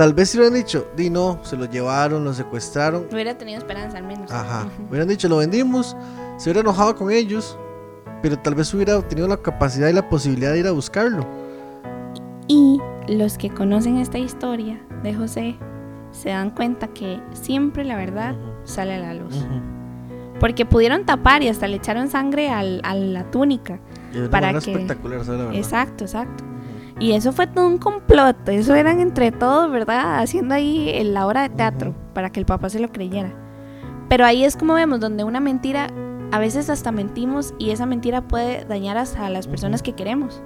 Tal vez si hubieran dicho, di no, se lo llevaron, lo secuestraron.
Hubiera tenido esperanza al menos.
Ajá. Hubieran dicho, lo vendimos, se hubiera enojado con ellos, pero tal vez hubiera tenido la capacidad y la posibilidad de ir a buscarlo.
Y los que conocen esta historia de José se dan cuenta que siempre la verdad sale a la luz. Porque pudieron tapar y hasta le echaron sangre al- a la túnica.
Y
Para que-
espectacular, ¿sabes la verdad?
Exacto, exacto. Y eso fue todo un complot. Eso eran entre todos, ¿verdad? Haciendo ahí la obra de teatro para que el papá se lo creyera. Pero ahí es como vemos, donde una mentira, a veces hasta mentimos y esa mentira puede dañar hasta a las personas que queremos.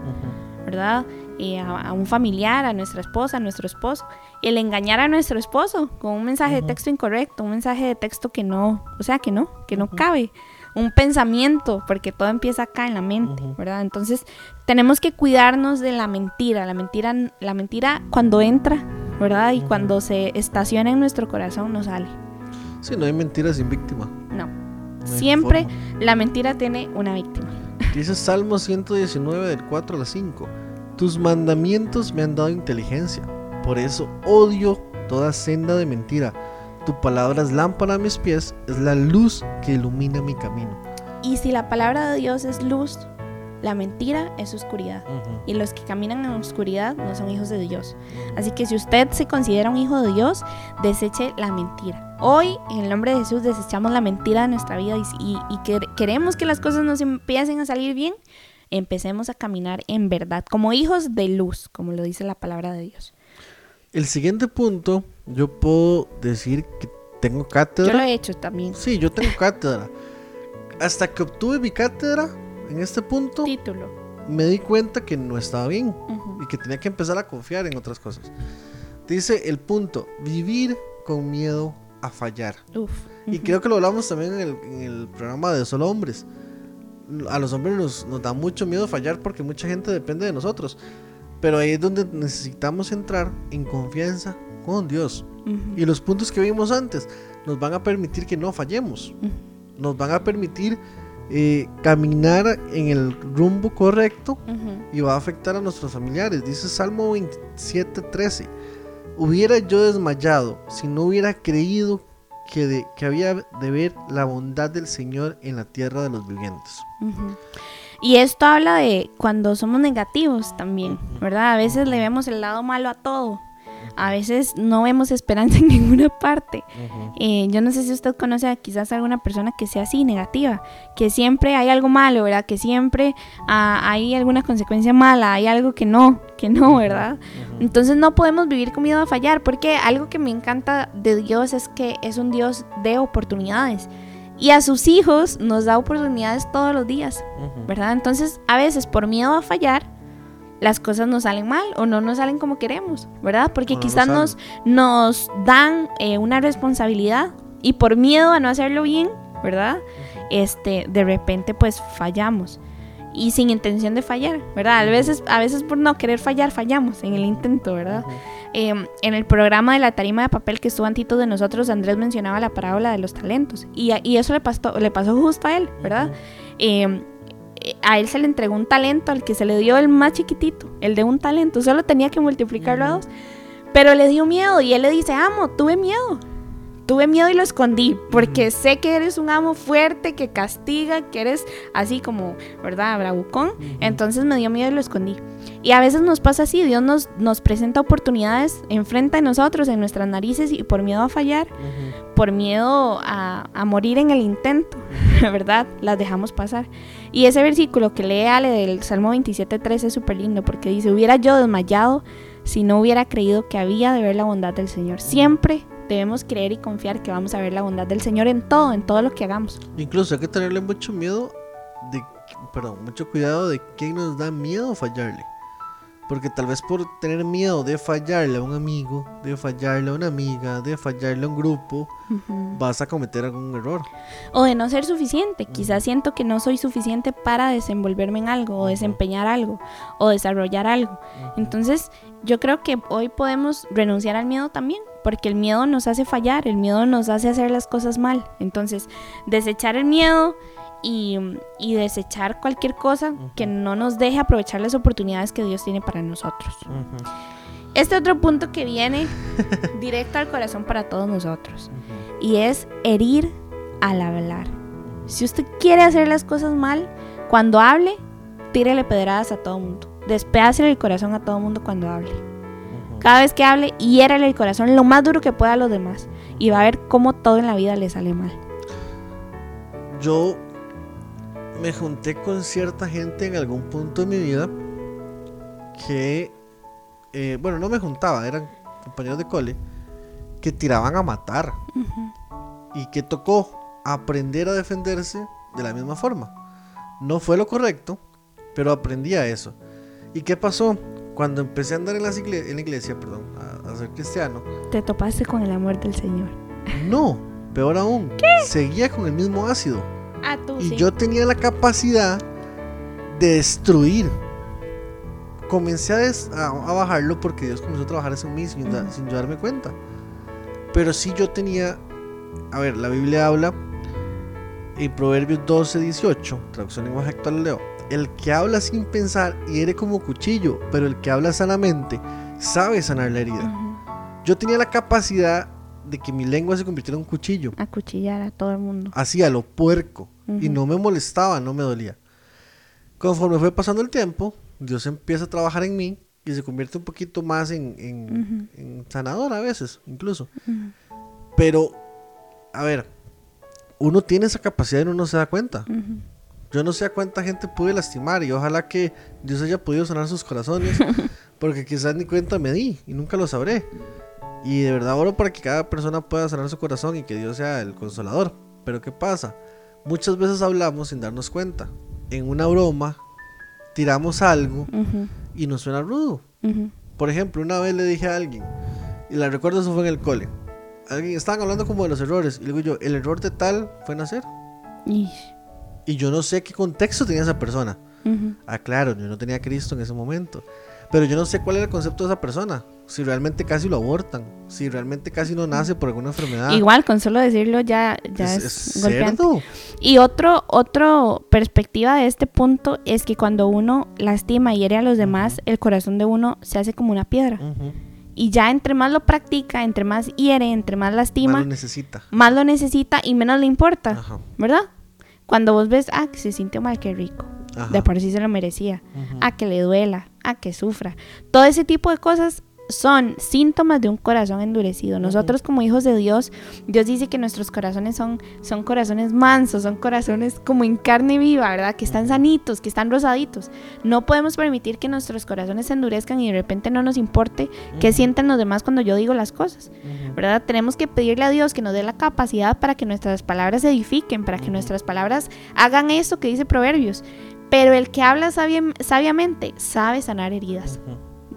¿verdad? Y a, a un familiar, a nuestra esposa, a nuestro esposo. El engañar a nuestro esposo con un mensaje de texto incorrecto, un mensaje de texto que no, o sea, que no, que no cabe. Un pensamiento, porque todo empieza acá en la mente. ¿verdad? Entonces, tenemos que cuidarnos de la mentira. La mentira, la mentira cuando entra, ¿verdad? Y cuando se estaciona en nuestro corazón no sale.
Sí, no hay mentiras sin víctima.
No. Siempre
forma.
la mentira tiene una víctima.
Dice Salmo 119 del 4 al 5. Tus mandamientos me han dado inteligencia. Por eso odio toda senda de mentira. Tu palabra es lámpara a mis pies, es la luz que ilumina mi camino.
Y si la palabra de Dios es luz, la mentira es oscuridad. Y los que caminan en oscuridad no son hijos de Dios. Así que si usted se considera un hijo de Dios, deseche la mentira. Hoy, en el nombre de Jesús, desechamos la mentira de nuestra vida y, y- y quer- queremos que las cosas nos empiecen a salir bien. Empecemos a caminar en verdad, como hijos de luz, como lo dice la palabra de Dios.
El siguiente punto, yo puedo decir que tengo
Yo
cátedra.
lo he hecho también.
Sí, yo tengo cátedra. Hasta que obtuve mi cátedra, en este punto,
Título.
me di cuenta que no estaba bien.
Ujú.
y que tenía que empezar a confiar en otras cosas. Dice el punto, vivir con miedo a fallar.
Uf.
Y
Ujú.
creo que lo hablamos también en el, en el programa de Solo Hombres. A los hombres nos, nos da mucho miedo fallar porque mucha gente depende de nosotros. Pero ahí es donde necesitamos entrar en confianza con Dios. Y los puntos que vimos antes nos van a permitir que no fallemos. Nos van a permitir eh, caminar en el rumbo correcto y va a afectar a nuestros familiares. Dice Salmo 27:13. Hubiera yo desmayado si no hubiera creído que, de- que había de ver la bondad del Señor en la tierra de los vivientes.
Y esto habla de cuando somos negativos también, ¿verdad? A veces le vemos el lado malo a todo. A veces no vemos esperanza en ninguna parte. Eh, yo no sé si usted conoce a quizás alguna persona que sea así, negativa, que siempre hay algo malo, ¿verdad? Que siempre ah, hay alguna consecuencia mala, hay algo que no, que no, ¿verdad? Entonces no podemos vivir con miedo a fallar, porque algo que me encanta de Dios es que es un Dios de oportunidades. Y a sus hijos nos da oportunidades todos los días, ¿verdad? Entonces a veces por miedo a fallar, las cosas nos salen mal o no nos salen como queremos, ¿verdad? Porque
no
quizás
nos
nos, dan eh, una responsabilidad y por miedo a no hacerlo bien, ¿verdad? Este, de repente pues fallamos. y sin intención de fallar, ¿verdad? A veces, a veces por no querer fallar, fallamos en el intento, ¿verdad? Eh, en el programa de la tarima de papel que estuvo antito de nosotros, Andrés mencionaba la parábola de los talentos. Y, y eso le pasó, le pasó justo a él, ¿verdad? Eh, a él se le entregó un talento al que se le dio el más chiquitito, el de un talento. Solo tenía que multiplicarlo a dos. Pero le dio miedo y él le dice, amo, tuve miedo. Tuve miedo y lo escondí, porque sé que eres un amo fuerte, que castiga, que eres así como, ¿verdad? Bravucón. Entonces me dio miedo y lo escondí. Y a veces nos pasa así, Dios nos, nos presenta oportunidades enfrente de nosotros, en nuestras narices, y por miedo a fallar, por miedo a, a morir en el intento, ¿verdad? Las dejamos pasar. Y ese versículo que lee Ale del Salmo 27.3 es súper lindo, porque dice, hubiera yo desmayado si no hubiera creído que había de ver la bondad del Señor. Siempre debemos creer y confiar que vamos a ver la bondad del Señor en todo, en todo lo que hagamos.
Incluso hay que tenerle mucho miedo perdón, mucho cuidado de quién nos da miedo fallarle. Porque tal vez por tener miedo de fallarle a un amigo, de fallarle a una amiga, de fallarle a un grupo, vas a cometer algún error.
O de no ser suficiente. Quizás siento que no soy suficiente para desenvolverme en algo, o desempeñar algo, o desarrollar algo. Entonces, yo creo que hoy podemos renunciar al miedo también, porque el miedo nos hace fallar, el miedo nos hace hacer las cosas mal. Entonces, desechar el miedo y, y desechar cualquier cosa que no nos deje aprovechar las oportunidades que Dios tiene para nosotros. Este otro punto que viene directo al corazón para todos nosotros y es herir al hablar. Si usted quiere hacer las cosas mal, cuando hable, tírele pedradas a todo mundo. Despédasele el corazón a todo mundo cuando hable. Cada vez que hable, hiérale el corazón lo más duro que pueda a los demás. Y va a ver cómo todo en la vida le sale mal.
Yo me junté con cierta gente en algún punto de mi vida que, eh, bueno, no me juntaba, eran compañeros de cole, que tiraban a matar y que tocó aprender a defenderse de la misma forma. No fue lo correcto, pero aprendí a eso. ¿Y qué pasó? Cuando empecé a andar en, las igle- en la iglesia, perdón, a, a ser cristiano,
Te topaste con el amor del Señor.
no, peor aún, seguía con el mismo ácido.
Ah, tú
Y yo tenía la capacidad de destruir. Comencé a, des- a- a bajarlo porque Dios comenzó a trabajar en mí sin, sin yo darme cuenta. Pero sí yo tenía, a ver, la Biblia habla en Proverbios 12, 18, traducción lenguaje actual leo, el que habla sin pensar hiere como cuchillo, pero el que habla sanamente sabe sanar la herida. Yo tenía la capacidad de que mi lengua se convirtiera en un cuchillo,
Acuchillar a todo el mundo.
así a lo puerco, y
Ujú.
no me molestaba, no me dolía. Conforme fue pasando el tiempo, Dios empieza a trabajar en mí y se convierte un poquito más en, en, en sanador a veces, incluso. Pero, a ver, uno tiene esa capacidad y uno no se da cuenta. Yo no sé a cuánta gente pude lastimar y ojalá que Dios haya podido sanar sus corazones, porque quizás ni cuenta me di y nunca lo sabré. Y de verdad oro para que cada persona pueda sanar su corazón y que Dios sea el consolador. Pero ¿qué pasa? Muchas veces hablamos sin darnos cuenta. En una broma, tiramos algo y nos suena rudo. Por ejemplo, una vez le dije a alguien, y la recuerdo, eso fue en el cole. Alguien, estaban hablando como de los errores, y le digo yo, el error de tal fue nacer.
Ish.
Y yo no sé qué contexto tenía esa persona.
Ujú.
Ah, claro, yo no tenía a Cristo en ese momento. Pero yo no sé cuál era el concepto de esa persona. Si realmente casi lo abortan. Si realmente casi no nace por alguna enfermedad.
Igual, con solo decirlo ya, ya es,
es, es
golpeante.
cerdo.
Y otro, otro perspectiva de este punto es que cuando uno lastima y hiere a los demás, el corazón de uno se hace como una piedra. Y ya entre más lo practica, entre más hiere, entre más lastima,
Más lo
más lo,
necesita.
necesita y menos le importa,
Ajá.
¿verdad? Cuando vos ves, ah, que se sintió mal, qué rico.
Ajá.
De por sí se lo merecía.
Ujú.
A que le duela, a que sufra. Todo ese tipo de cosas son síntomas de un corazón endurecido. Nosotros como hijos de Dios, Dios dice que nuestros corazones son, son corazones mansos, son corazones como en carne viva, ¿verdad? Que están sanitos, que están rosaditos. No podemos permitir que nuestros corazones se endurezcan y de repente no nos importe qué sienten los demás cuando yo digo las cosas. ¿verdad? Tenemos que pedirle a Dios que nos dé la capacidad para que nuestras palabras se edifiquen, para que nuestras palabras hagan eso que dice Proverbios. Pero el que habla sabia- sabiamente sabe sanar heridas.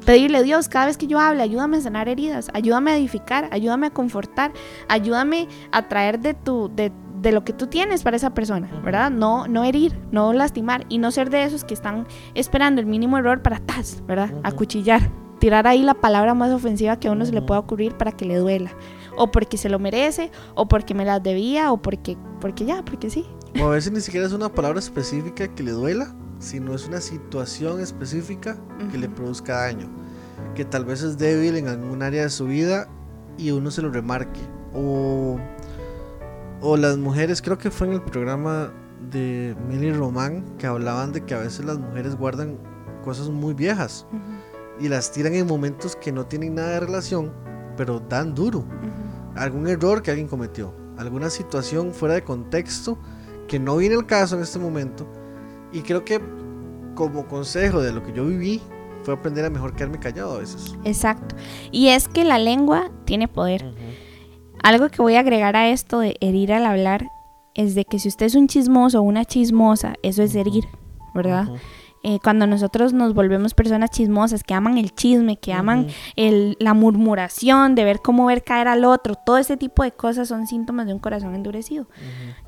Pedirle a Dios, cada vez que yo hable, ayúdame a sanar heridas, ayúdame a edificar, ayúdame a confortar, ayúdame a traer de tu, de, de lo que tú tienes para esa persona, ¿verdad? No, no herir, no lastimar y no ser de esos que están esperando el mínimo error para tas, ¿verdad? Acuchillar, tirar ahí la palabra más ofensiva que a uno se le pueda ocurrir para que le duela. O porque se lo merece, o porque me las debía, o porque, porque ya, porque sí.
O a veces ni siquiera es una palabra específica que le duela, sino es una situación específica que le produzca daño. Que tal vez es débil en algún área de su vida y uno se lo remarque. O, o las mujeres, creo que fue en el programa de Milly Román que hablaban de que a veces las mujeres guardan cosas muy viejas y las tiran en momentos que no tienen nada de relación, pero dan duro. Algún error que alguien cometió, alguna situación fuera de contexto que no viene al caso en este momento. Y creo que como consejo de lo que yo viví fue aprender a mejor quedarme callado a veces.
Exacto. Y es que la lengua tiene poder. Algo que voy a agregar a esto de herir al hablar es de que si usted es un chismoso o una chismosa, eso es herir, ¿verdad? Eh, cuando nosotros nos volvemos personas chismosas, que aman el chisme, que aman el- la murmuración, de ver cómo ver caer al otro, todo ese tipo de cosas son síntomas de un corazón endurecido.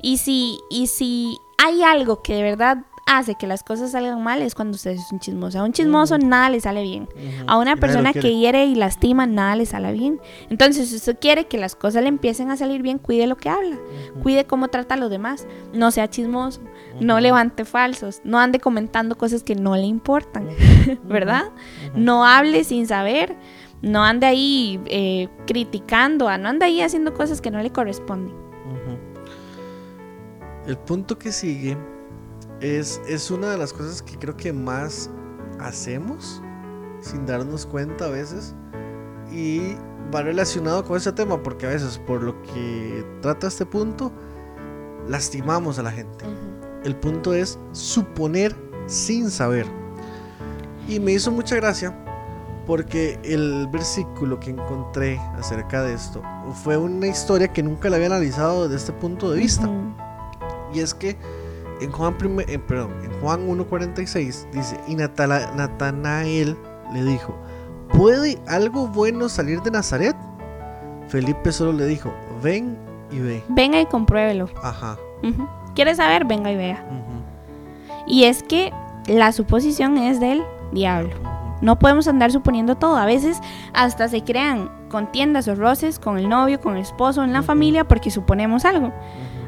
Y si, y si hay algo que de verdad hace que las cosas salgan mal, es cuando usted es un chismoso. A un chismoso nada le sale bien. A una persona que hiere y lastima, nada le sale bien. Entonces, si usted quiere que las cosas le empiecen a salir bien, cuide lo que habla. Cuide cómo trata a los demás. No sea chismoso. No levante falsos. No ande comentando cosas que no le importan. ¿Verdad? No hable sin saber. No ande ahí eh, criticando. No ande ahí haciendo cosas que no le corresponden.
El punto que sigue es, es una de las cosas que creo que más hacemos sin darnos cuenta a veces y va relacionado con ese tema porque a veces por lo que trata este punto lastimamos a la gente. El punto es suponer sin saber. Y me hizo mucha gracia porque el versículo que encontré acerca de esto fue una historia que nunca la había analizado desde este punto de vista. Y es que en Juan, prime- eh, perdón, en Juan 1.46 dice, y Natala- Natanael le dijo, ¿puede algo bueno salir de Nazaret? Felipe solo le dijo, ven y ve.
Venga y compruébelo.
Ajá.
Ujú. ¿Quiere saber? Venga y vea. Y es que la suposición es del diablo. No podemos andar suponiendo todo. A veces hasta se crean contiendas o roces con el novio, con el esposo, en la familia, porque suponemos algo.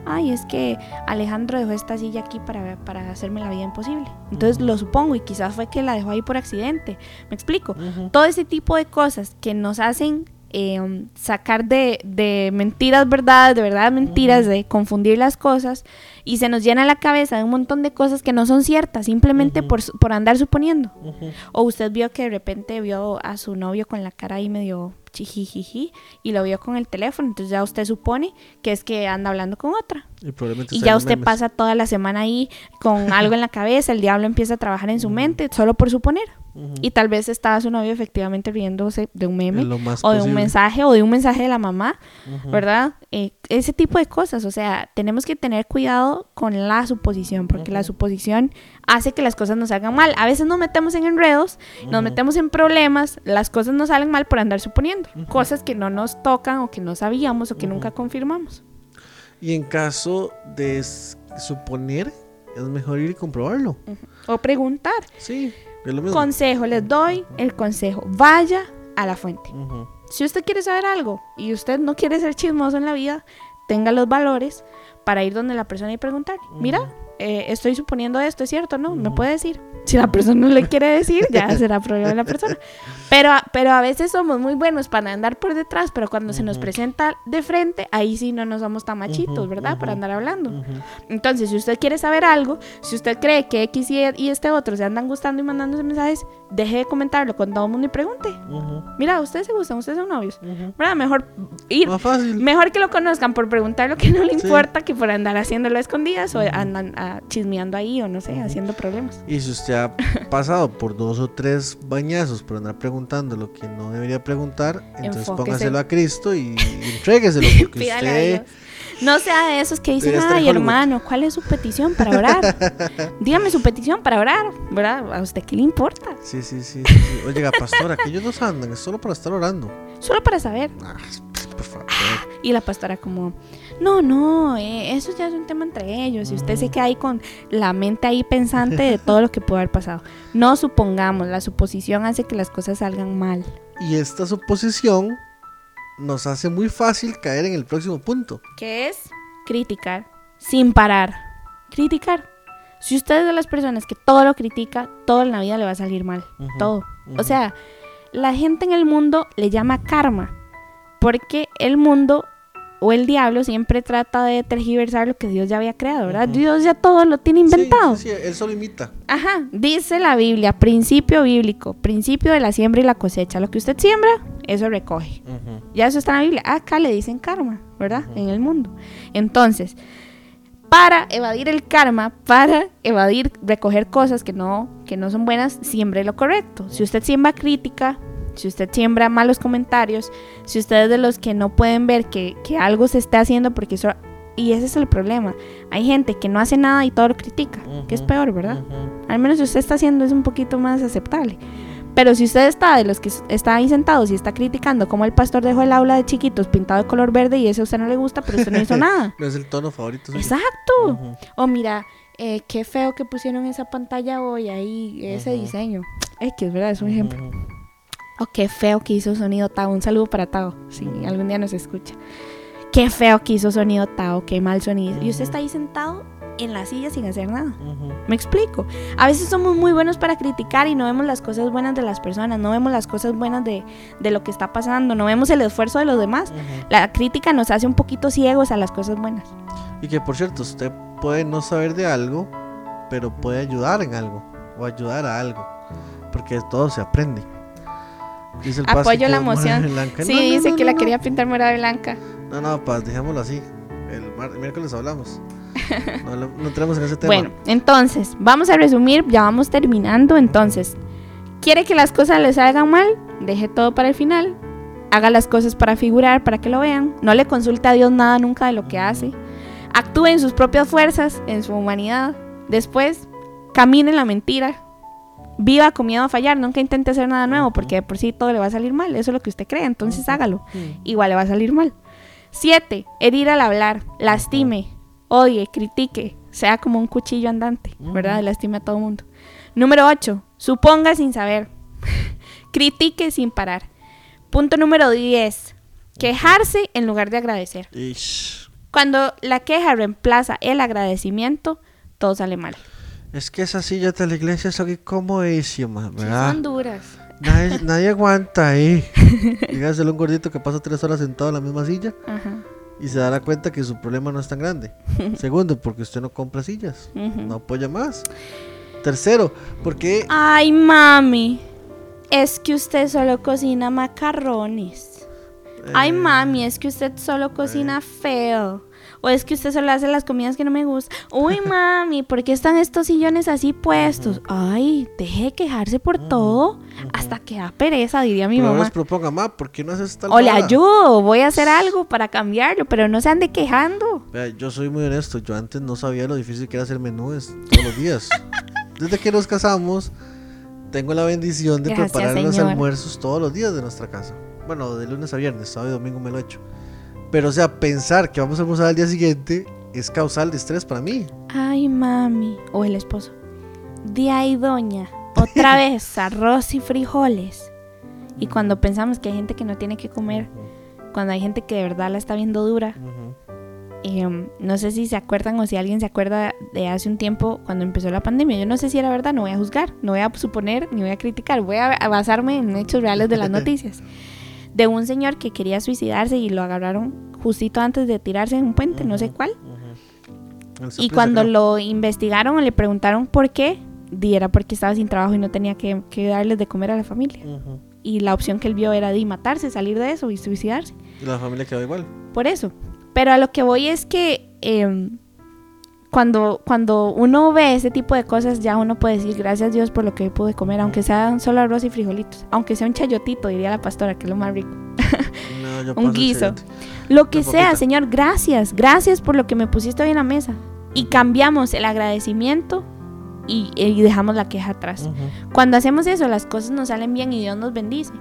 Ay, es que Alejandro dejó esta silla aquí para, para hacerme la vida imposible. Entonces lo supongo y quizás fue que la dejó ahí por accidente. ¿Me explico? Todo ese tipo de cosas que nos hacen eh, sacar de, de mentiras verdades, de verdad mentiras, de confundir las cosas y se nos llena la cabeza de un montón de cosas que no son ciertas, simplemente por, por andar suponiendo. O usted vio que de repente vio a su novio con la cara ahí medio chijijiji y lo vio con el teléfono, entonces ya usted supone que es que anda hablando con otra.
Y, probablemente
Y
está
ya usted
memes.
pasa toda la semana ahí con algo en la cabeza, el diablo empieza a trabajar en su
Ujú.
mente solo por suponer.
Ujú.
Y tal vez estaba su novio efectivamente riéndose de un meme o de un
posible.
mensaje o de un mensaje de la mamá,
Ujú,
¿verdad? Eh, ese tipo de cosas, o sea, tenemos que tener cuidado con la suposición, porque la
Ujú.
suposición hace que las cosas nos salgan mal. A veces nos metemos en enredos, nos metemos en problemas, las cosas nos salen mal por andar suponiendo, cosas que no nos tocan o que no sabíamos o que nunca confirmamos.
Y en caso de suponer, es mejor ir y comprobarlo.
O preguntar.
Sí.
Consejo, les doy el consejo, vaya a la fuente. Si usted quiere saber algo y usted no quiere ser chismoso en la vida, tenga los valores para ir donde la persona y preguntar. Mira, eh, estoy suponiendo esto, ¿es cierto? ¿No? ¿Me puede decir? Si la persona no le quiere decir, ya será problema de la persona. Pero, a- pero a veces somos muy buenos para andar por detrás, pero cuando se nos presenta de frente, ahí sí no nos somos tan machitos, ¿verdad? Para andar hablando. Entonces, si usted quiere saber algo, si usted cree que X y, y este otro se andan gustando y mandándose mensajes, deje de comentarlo con todo el mundo y pregunte. Mira, ustedes se gustan, ustedes son novios.
ujú.
¿Verdad? Mejor ir.
Más fácil.
Mejor que lo conozcan por preguntar lo que no le
Sí.
importa que por andar haciéndolo a escondidas o andan ah, chismeando ahí o no sé, haciendo problemas.
Y si usted ha pasado por dos o tres bañazos por andar preguntando lo que no debería preguntar, entonces
Enfóquese.
póngaselo a Cristo y, y entrégueselo, porque usted...
No sea de esos que dicen, ay
Hollywood".
hermano, ¿cuál es su petición para orar? Dígame su petición para orar, ¿verdad? ¿A usted qué le importa?
Sí, sí, sí, sí, sí. Oiga, pastora, que ellos dos andan, es solo para estar orando.
Solo para saber.
Ah, por favor.
Y la pastora como, no, no, eh, eso ya es un tema entre ellos. Y usted se queda ahí con la mente ahí pensante de todo lo que pudo haber pasado. No supongamos, la suposición hace que las cosas salgan mal.
Y esta suposición nos hace muy fácil caer en el próximo punto.
que es criticar sin parar. Criticar. Si usted es de las personas que todo lo critica, todo en la vida le va a salir mal. Todo. O sea, la gente en el mundo le llama karma. Porque el mundo o el diablo siempre trata de tergiversar lo que Dios ya había creado, ¿verdad? Dios ya todo lo tiene
Sí,
inventado.
Sí, sí, él solo imita.
Ajá, dice la Biblia, principio bíblico, principio de la siembra y la cosecha. Lo que usted siembra, eso recoge. Ya eso está en la Biblia. Acá le dicen karma, ¿verdad? En el mundo. Entonces, para evadir el karma, para evadir recoger cosas que no, que no son buenas, siembre lo correcto. Si usted siembra crítica, si usted siembra malos comentarios, si usted es de los que no pueden ver que, que algo se está haciendo porque eso... Y ese es el problema. Hay gente que no hace nada y todo lo critica, que es peor, ¿verdad? Al menos si usted está haciendo es un poquito más aceptable. Pero si usted está de los que está ahí sentados y está criticando cómo el pastor dejó el aula de chiquitos pintado de color verde y eso a usted no le gusta, pero usted no hizo nada.
No es el tono favorito. suyo.
Exacto. O mira, eh, qué feo que pusieron esa pantalla hoy ahí, ese diseño. X, ¿verdad? Es un ejemplo. O qué feo que hizo sonido Tao. Un saludo para Tao, si algún día nos escucha. Qué feo que hizo sonido Tao, qué mal sonido. Y usted está ahí sentado en la silla sin hacer nada. Me explico. A veces somos muy buenos para criticar y no vemos las cosas buenas de las personas, no vemos las cosas buenas de, de lo que está pasando, no vemos el esfuerzo de los demás. La crítica nos hace un poquito ciegos a las cosas buenas.
Y que por cierto, usted puede no saber de algo, pero puede ayudar en algo. O ayudar a algo. Porque todo se aprende. Dice el
Apoyo la
blanca.
Sí,
No, no,
dice
no,
que la quería pintar morada y blanca.
No, no, Paz, dejémoslo así. El, el miércoles hablamos. No, entremos en ese tema.
Bueno, entonces, vamos a resumir, ya vamos terminando. Entonces, ¿quiere que las cosas le salgan mal? Deje todo para el final. Haga las cosas para figurar, para que lo vean. No le consulte a Dios nada nunca de lo que hace. Actúe en sus propias fuerzas, en su humanidad. Después, camine en la mentira. Viva con miedo a fallar. Nunca intente hacer nada nuevo porque de por sí todo le va a salir mal. Eso es lo que usted cree. Entonces hágalo. Igual le va a salir mal. 7. Herir al hablar. Lastime. Odie. Critique. Sea como un cuchillo andante. ¿Verdad? Lastime a todo mundo. Número 8. Suponga sin saber. Critique sin parar. Punto número 10. Quejarse en lugar de agradecer.
Ish.
Cuando la queja reemplaza el agradecimiento, todo sale mal.
Es que esas sillas de la iglesia son incomodísimas,
Sí,
¿verdad?
son duras.
Nadie, nadie aguanta ahí. Dígaselo a un gordito que pasa tres horas sentado en la misma silla
Ajá.
y se dará cuenta que su problema no es tan grande. Segundo, porque usted no compra sillas. No apoya más. Tercero, porque
Ay, mami. Es que usted solo cocina macarrones. Ay,
Eh.
mami, es que usted solo cocina feo. O es que usted solo hace las comidas que no me gustan. Uy, mami, ¿por qué están estos sillones así puestos? Ay, deje de quejarse por todo hasta que da pereza, diría mi mamá.
les proponga, ma, ¿por qué no haces tal
O le
vara?"
ayudo, voy a hacer algo para cambiarlo, pero no se ande quejando.
Vea, yo soy muy honesto. Yo antes no sabía lo difícil que era hacer menúes todos los días. Desde que nos casamos, tengo la bendición de
Gracias,
preparar los almuerzos todos los días de nuestra casa. Bueno, de lunes a viernes, sábado y domingo me lo he hecho. Pero, o sea, pensar que vamos a almorzar al día siguiente es causal de estrés para mí.
Ay, mami. O el esposo. De ahí, doña. Otra vez, arroz y frijoles. Y cuando pensamos que hay gente que no tiene que comer, cuando hay gente que de verdad la está viendo dura, eh, no sé si se acuerdan o si alguien se acuerda de hace un tiempo cuando empezó la pandemia. Yo no sé si era verdad, no voy a juzgar, no voy a suponer ni voy a criticar, voy a a basarme en hechos reales de las noticias. De un señor que quería suicidarse y lo agarraron justito antes de tirarse en un puente, no sé cuál. Y cuando lo investigaron o le preguntaron por qué, di era porque estaba sin trabajo y no tenía que, que darles de comer a la familia. Y la opción que él vio era de matarse, salir de eso y suicidarse.
Y la familia quedó igual.
Por eso. Pero a lo que voy es que em, cuando, cuando uno ve ese tipo de cosas, ya uno puede decir gracias Dios por lo que pude comer, aunque sea solo arroz y frijolitos. Aunque sea un chayotito, diría la pastora, que es lo más rico.
No,
Un guiso. Lo que sea. Señor, gracias. Gracias por lo que me pusiste hoy en la mesa. Y cambiamos el agradecimiento y, y dejamos la queja atrás.
Ujú.
Cuando hacemos eso, las cosas nos salen bien y Dios nos bendice.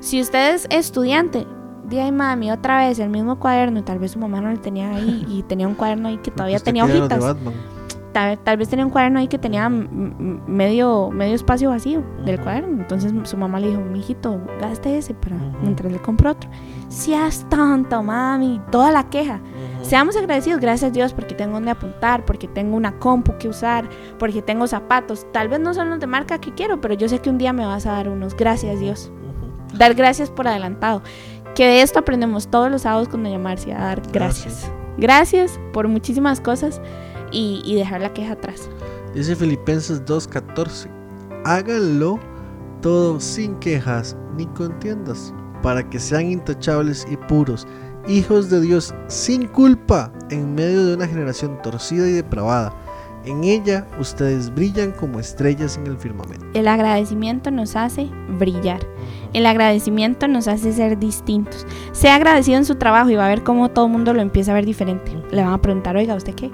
Si usted es estudiante, di ay mami, otra vez el mismo cuaderno, tal vez su mamá no le tenía ahí y tenía un cuaderno ahí que todavía tenía
de
hojitas. Tal, tal vez tenía un cuaderno ahí que tenía medio, medio espacio vacío del
Ujú.
cuaderno. Entonces su mamá le dijo, mijito, gaste ese para
Ujú.
mientras le compro otro. Seas tonto, mami, toda la queja. Seamos agradecidos, gracias a Dios, porque tengo donde apuntar, porque tengo una compu que usar, porque tengo zapatos. Tal vez no son los de marca que quiero, pero yo sé que un día me vas a dar unos. Gracias, Dios. Dar gracias por adelantado. Que de esto aprendemos todos los sábados con Doña Marcia, a dar gracias. Gracias por muchísimas cosas y, y dejar la queja atrás.
Dice Filipenses 2.14. Háganlo todo sin quejas ni contiendas, para que sean intachables y puros, hijos de Dios sin culpa, en medio de una generación torcida y depravada. En ella ustedes brillan como estrellas en el firmamento.
El agradecimiento nos hace brillar. El agradecimiento nos hace ser distintos. Sea agradecido en su trabajo y va a ver cómo todo el mundo lo empieza a ver diferente. Le van a preguntar, oiga, ¿usted qué?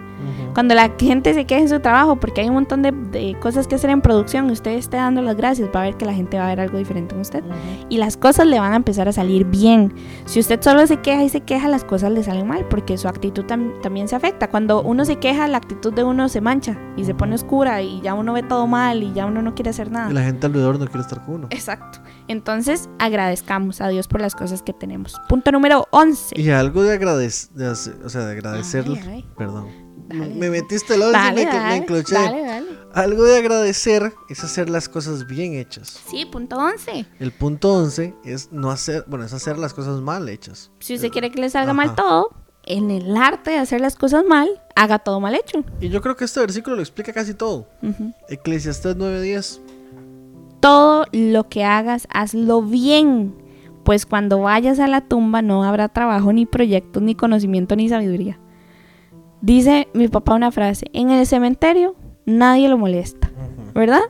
Cuando la gente se queje en su trabajo porque hay un montón de, de cosas que hacer en producción y usted esté dando las gracias, va a ver que la gente va a ver algo diferente en usted. Y las cosas le van a empezar a salir bien. Si usted solo se queja y se queja, las cosas le salen mal porque su actitud tam- también se afecta. Cuando uno se queja, la actitud de uno se mancha y se pone oscura y ya uno ve todo mal y ya uno no quiere hacer nada.
Y la gente alrededor no quiere estar con uno.
Exacto. Entonces, agradezcamos a Dios por las cosas que tenemos. Punto número 11.
Y algo de agradecer, o sea, de agradecer,
Ay, ay.
perdón.
Dale.
Me metiste el y
Dale,
me, me
dale,
encloché.
dale, dale.
Algo de agradecer es hacer las cosas bien hechas.
Sí, punto 11.
El punto 11 es no hacer, bueno, es hacer las cosas mal hechas.
Si usted quiere que le salga mal todo, en el arte de hacer las cosas mal, haga todo mal hecho.
Y yo creo que este versículo lo explica casi todo.
Ujú.
Eclesiastés 9:10.
Todo lo que hagas, hazlo bien. Pues cuando vayas a la tumba no habrá trabajo, ni proyectos, ni conocimiento, ni sabiduría. Dice mi papá una frase, en el cementerio nadie lo molesta, ¿verdad?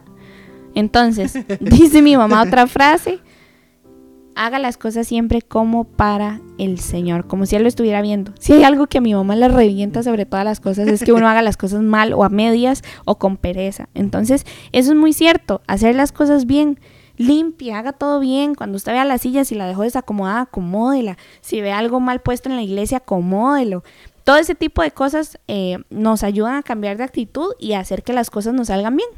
Entonces, dice mi mamá otra frase, haga las cosas siempre como para el Señor, como si Él lo estuviera viendo. Si hay algo que a mi mamá le revienta sobre todas las cosas es que uno haga las cosas mal o a medias o con pereza. Entonces, eso es muy cierto, hacer las cosas bien. Limpia, haga todo bien. Cuando usted vea la silla, si la dejó desacomodada, acomódela. Si ve algo mal puesto en la iglesia, acomódelo. Todo ese tipo de cosas eh, nos ayudan a cambiar de actitud y a hacer que las cosas nos salgan bien.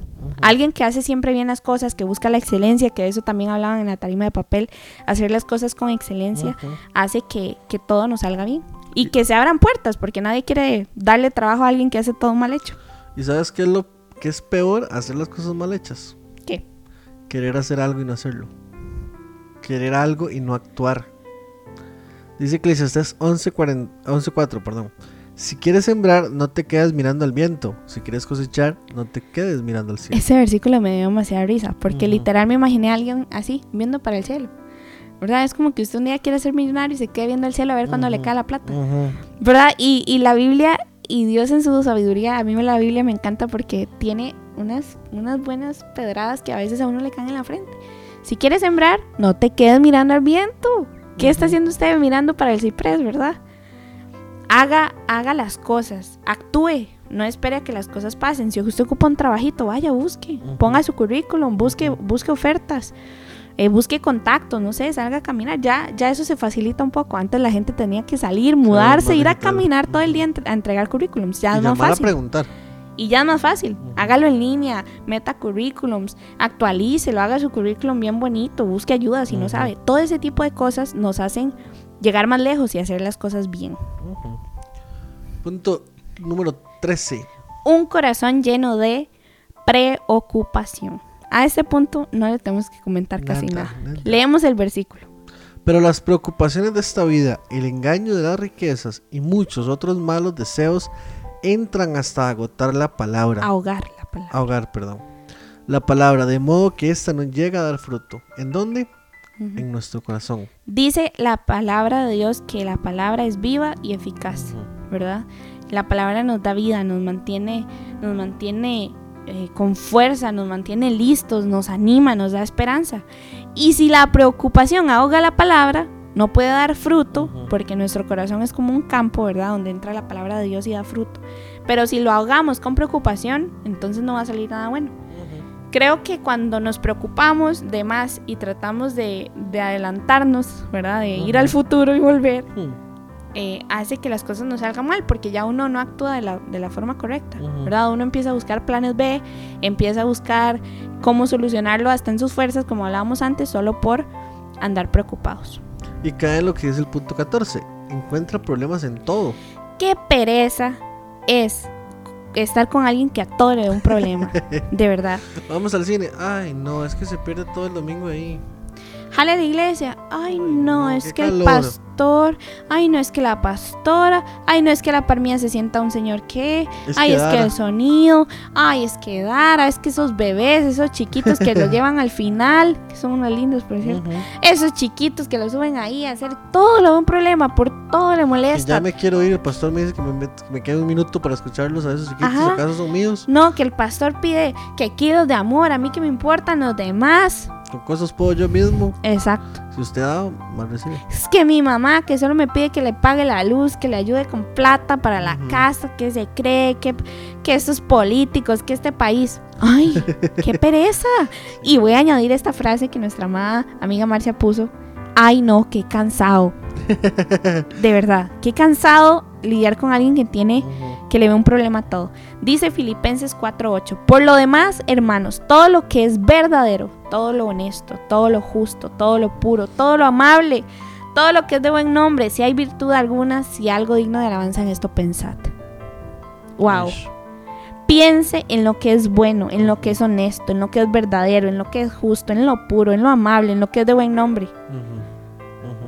Alguien que hace siempre bien las cosas, que busca la excelencia, que de eso también hablaban en la tarima de papel, hacer las cosas con excelencia, hace que, que todo nos salga bien. Y que se abran puertas, porque nadie quiere darle trabajo a alguien que hace todo mal hecho.
¿Y sabes qué es lo que es peor? Hacer las cosas mal hechas.
¿Qué?
Querer hacer algo y no hacerlo. Querer algo y no actuar. Dice Eclesiastés 11:40 11:4, perdón. Si quieres sembrar, no te quedes mirando al viento. Si quieres cosechar, no te quedes mirando al cielo.
Ese versículo me dio demasiada risa, porque
Ujú.
literal me imaginé a alguien así, viendo para el cielo. ¿Verdad? Es como que usted un día quiere ser millonario y se quede viendo el cielo a ver cuándo le
Ujú.
cae la plata.
Ujú.
¿Verdad? Y, y la Biblia y Dios en su sabiduría, a mí la Biblia me encanta porque tiene unas, unas buenas pedradas que a veces a uno le caen en la frente. Si quieres sembrar, no te quedes mirando al viento. ¿Qué está haciendo usted mirando para el ciprés, verdad? Haga, haga las cosas, actúe, no espere a que las cosas pasen. Si usted ocupa un trabajito, vaya, busque, ponga su currículum, busque, busque ofertas, eh, busque contactos, no sé, salga a caminar. Ya, ya eso se facilita un poco. Antes la gente tenía que salir, mudarse, ir a caminar todo el día a entre- a entregar currículums. Ya
Y
es más
llamar a
fácil.
preguntar.
Y ya es más fácil. Hágalo en línea, meta currículums, actualícelo, haga su currículum bien bonito, busque ayuda si no sabe. Todo ese tipo de cosas nos hacen llegar más lejos y hacer las cosas bien.
Punto número 13.
Un corazón lleno de preocupación. A este punto no le tenemos que comentar casi
nada.
Leemos el versículo.
Pero las preocupaciones de esta vida, el engaño de las riquezas y muchos otros malos deseos entran hasta agotar la palabra.
Ahogar la palabra.
Ahogar, perdón. La palabra, de modo que ésta no llega a dar fruto. ¿En dónde? En nuestro corazón.
Dice la palabra de Dios que la palabra es viva y eficaz. ¿verdad? La palabra nos da vida, nos mantiene, nos mantiene eh, con fuerza, nos mantiene listos, nos anima, nos da esperanza. Y si la preocupación ahoga la palabra, no puede dar fruto, porque nuestro corazón es como un campo, ¿verdad? Donde entra la palabra de Dios y da fruto. Pero si lo ahogamos con preocupación, entonces no va a salir nada bueno. Creo que cuando nos preocupamos de más y tratamos de, de adelantarnos, ¿verdad? De ir al futuro y volver,
Hmm.
eh, hace que las cosas nos salgan mal porque ya uno no actúa de la, de la forma correcta. ¿verdad? Uno empieza a buscar planes B, empieza a buscar cómo solucionarlo hasta en sus fuerzas, como hablábamos antes, solo por andar preocupados.
Y cae en lo que dice el punto 14. Encuentra problemas en todo.
Qué pereza es estar con alguien que a todo le dé un problema, de verdad.
Vamos al cine. Ay, no, es que se pierde todo el domingo ahí.
Jale a la iglesia. Ay, no, es que el pastor. Ay, no, es que la pastora. Ay, no, es que la par mía se sienta un señor que.
Es
Ay,
que
es que el sonido. Ay, es que Dara. Es que esos bebés, esos chiquitos que los llevan al final. Que son unos lindos, por cierto. Esos chiquitos que los suben ahí a hacer todo lo de un problema. Por todo le
Que
molesta.
ya me quiero ir. El pastor me dice que me, me quede un minuto para escucharlos a esos chiquitos. ¿Acaso son míos?
No, que el pastor pide que kilos de amor. A mí que me importan los demás.
Con cosas puedo yo mismo.
Exacto.
Si usted da, mal recibe.
Es que mi mamá, que solo me pide que le pague la luz, que le ayude con plata para la casa, que se cree que, que estos políticos, que este país. ¡Ay! ¡Qué pereza! Y voy a añadir esta frase que nuestra amada amiga Marcia puso. ¡Ay, no! ¡Qué cansado! De verdad, qué cansado lidiar con alguien que tiene. Que le ve un problema a todo. Dice Filipenses 4:8, por lo demás, hermanos, todo lo que es verdadero, todo lo honesto, todo lo justo, todo lo puro, todo lo amable, todo lo que es de buen nombre, si hay virtud alguna, si algo digno de alabanza en esto pensad. Wow. Piense en lo que es bueno, en lo que es honesto, en lo que es verdadero, en lo que es justo, en lo puro, en lo amable, en lo que es de buen nombre,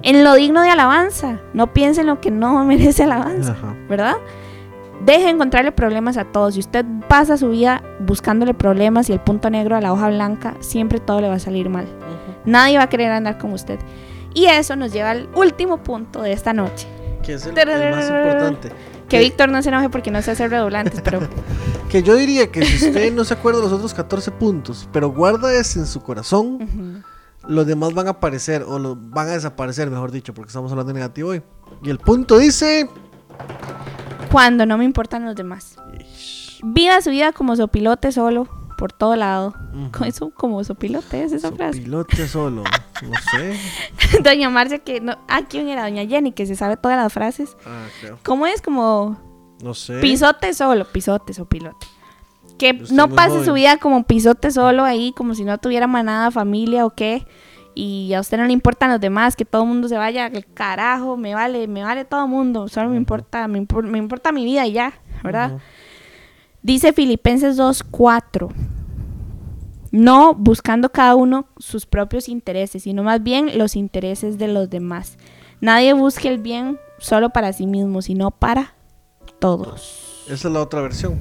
en lo digno de alabanza. No piense en lo que no merece alabanza.
Ajá.
¿verdad? Deje de encontrarle problemas a todos. Si usted pasa su vida buscándole problemas y el punto negro a la hoja blanca, siempre todo le va a salir mal.
Ujú.
Nadie va a querer andar con usted. Y eso nos lleva al último punto de esta noche.
Que es el, el más importante.
Que. Víctor no se enoje porque no se hace redoblantes, pero
Que yo diría que si usted no se acuerda de los otros 14 puntos, pero guarda ese en su corazón,
Ujú.
los demás van a aparecer, o los van a desaparecer, mejor dicho, porque estamos hablando de negativo hoy. Y el punto dice...
cuando no me importan los demás. Viva su vida como sopilote solo, por todo lado. Eso como sopilote es esa frase.
Pilote solo, no sé.
Doña Marcia que no, ah, ¿quién era? Doña Jenny que se sabe todas las frases.
Ah, creo.
¿Cómo es como
No sé.
Pisote solo, pisotes o pilote. Que no pase
joven.
su vida como pisote solo ahí, como si no tuviera manada, familia o qué. Y a usted no le importan los demás, que todo el mundo se vaya al carajo, me vale, me vale todo el mundo, solo me importa, me, impor- me importa mi vida y ya, ¿verdad? Dice Filipenses 2.4. No buscando cada uno sus propios intereses, sino más bien los intereses de los demás. Nadie busque el bien solo para sí mismo, sino para todos.
Esa es la otra versión.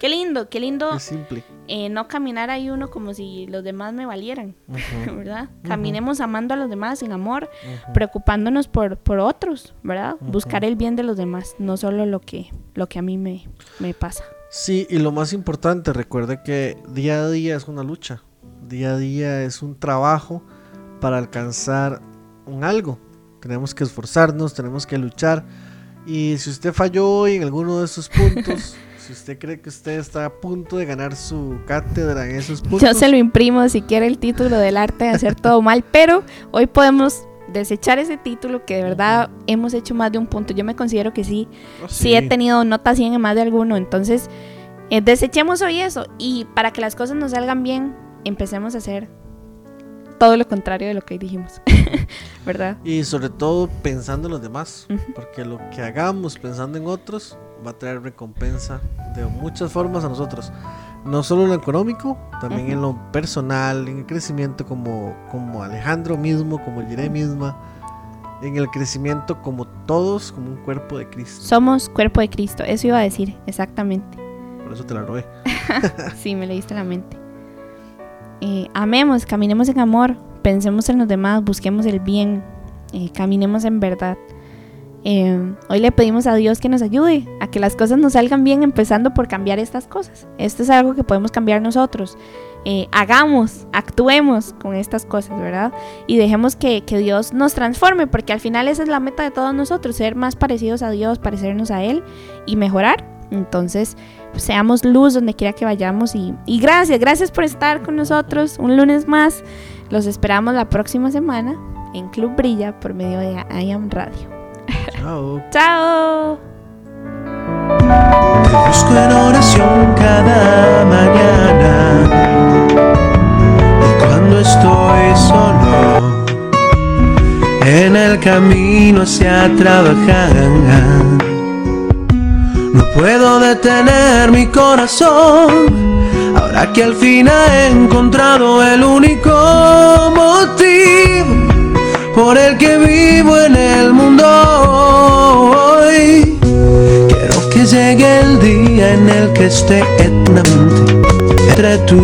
Qué lindo, qué lindo
Es simple.
eh, no caminar ahí uno como si los demás me valieran,
Ujú.
¿verdad? Caminemos amando a los demás sin amor,
Ujú.
preocupándonos por, por otros, ¿verdad? Buscar el bien de los demás, no solo lo que, lo que a mí me, me pasa.
Sí, y lo más importante, recuerde que día a día es una lucha. Día a día es un trabajo para alcanzar un algo. Tenemos que esforzarnos, tenemos que luchar. Y si usted falló hoy en alguno de esos puntos, si usted cree que usted está a punto de ganar su cátedra en esos puntos,
Yo se lo imprimo si quiere el título del arte de hacer todo mal, pero hoy podemos desechar ese título que de verdad hemos hecho más de un punto. Yo me considero que sí,
oh,
sí he tenido nota 100 en más de alguno, entonces eh, desechemos hoy eso y para que las cosas nos salgan bien, empecemos a hacer todo lo contrario de lo que dijimos, ¿verdad?
Y sobre todo pensando en los demás,
Ujú.
porque lo que hagamos pensando en otros va a traer recompensa de muchas formas a nosotros. No solo en lo económico, también
Ujú.
en lo personal, en el crecimiento como, como Alejandro mismo, como Jiré misma, en el crecimiento como todos, como un cuerpo de Cristo.
Somos cuerpo de Cristo, eso iba a decir, exactamente.
Por eso te la robé.
Sí, me leíste la mente. Eh, amemos, caminemos en amor, pensemos en los demás, busquemos el bien, eh, caminemos en verdad. Eh, hoy le pedimos a Dios que nos ayude a que las cosas nos salgan bien, empezando por cambiar estas cosas. Esto es algo que podemos cambiar nosotros. Eh, hagamos, actuemos con estas cosas, ¿verdad? Y dejemos que, que Dios nos transforme, porque al final esa es la meta de todos nosotros, ser más parecidos a Dios, parecernos a Él y mejorar. Entonces, seamos luz donde quiera que vayamos y, y gracias, gracias por estar con nosotros un lunes más. Los esperamos la próxima semana en Club Brilla por medio de I Am Radio.
Chao.
Chao.
Te busco en oración cada mañana. Y cuando estoy solo, en el camino hacia trabajar, no puedo detener mi corazón. Ahora que al fin he encontrado el único motivo por el que vivo en el mundo hoy. Quiero que llegue el día en el que esté eternamente entre tú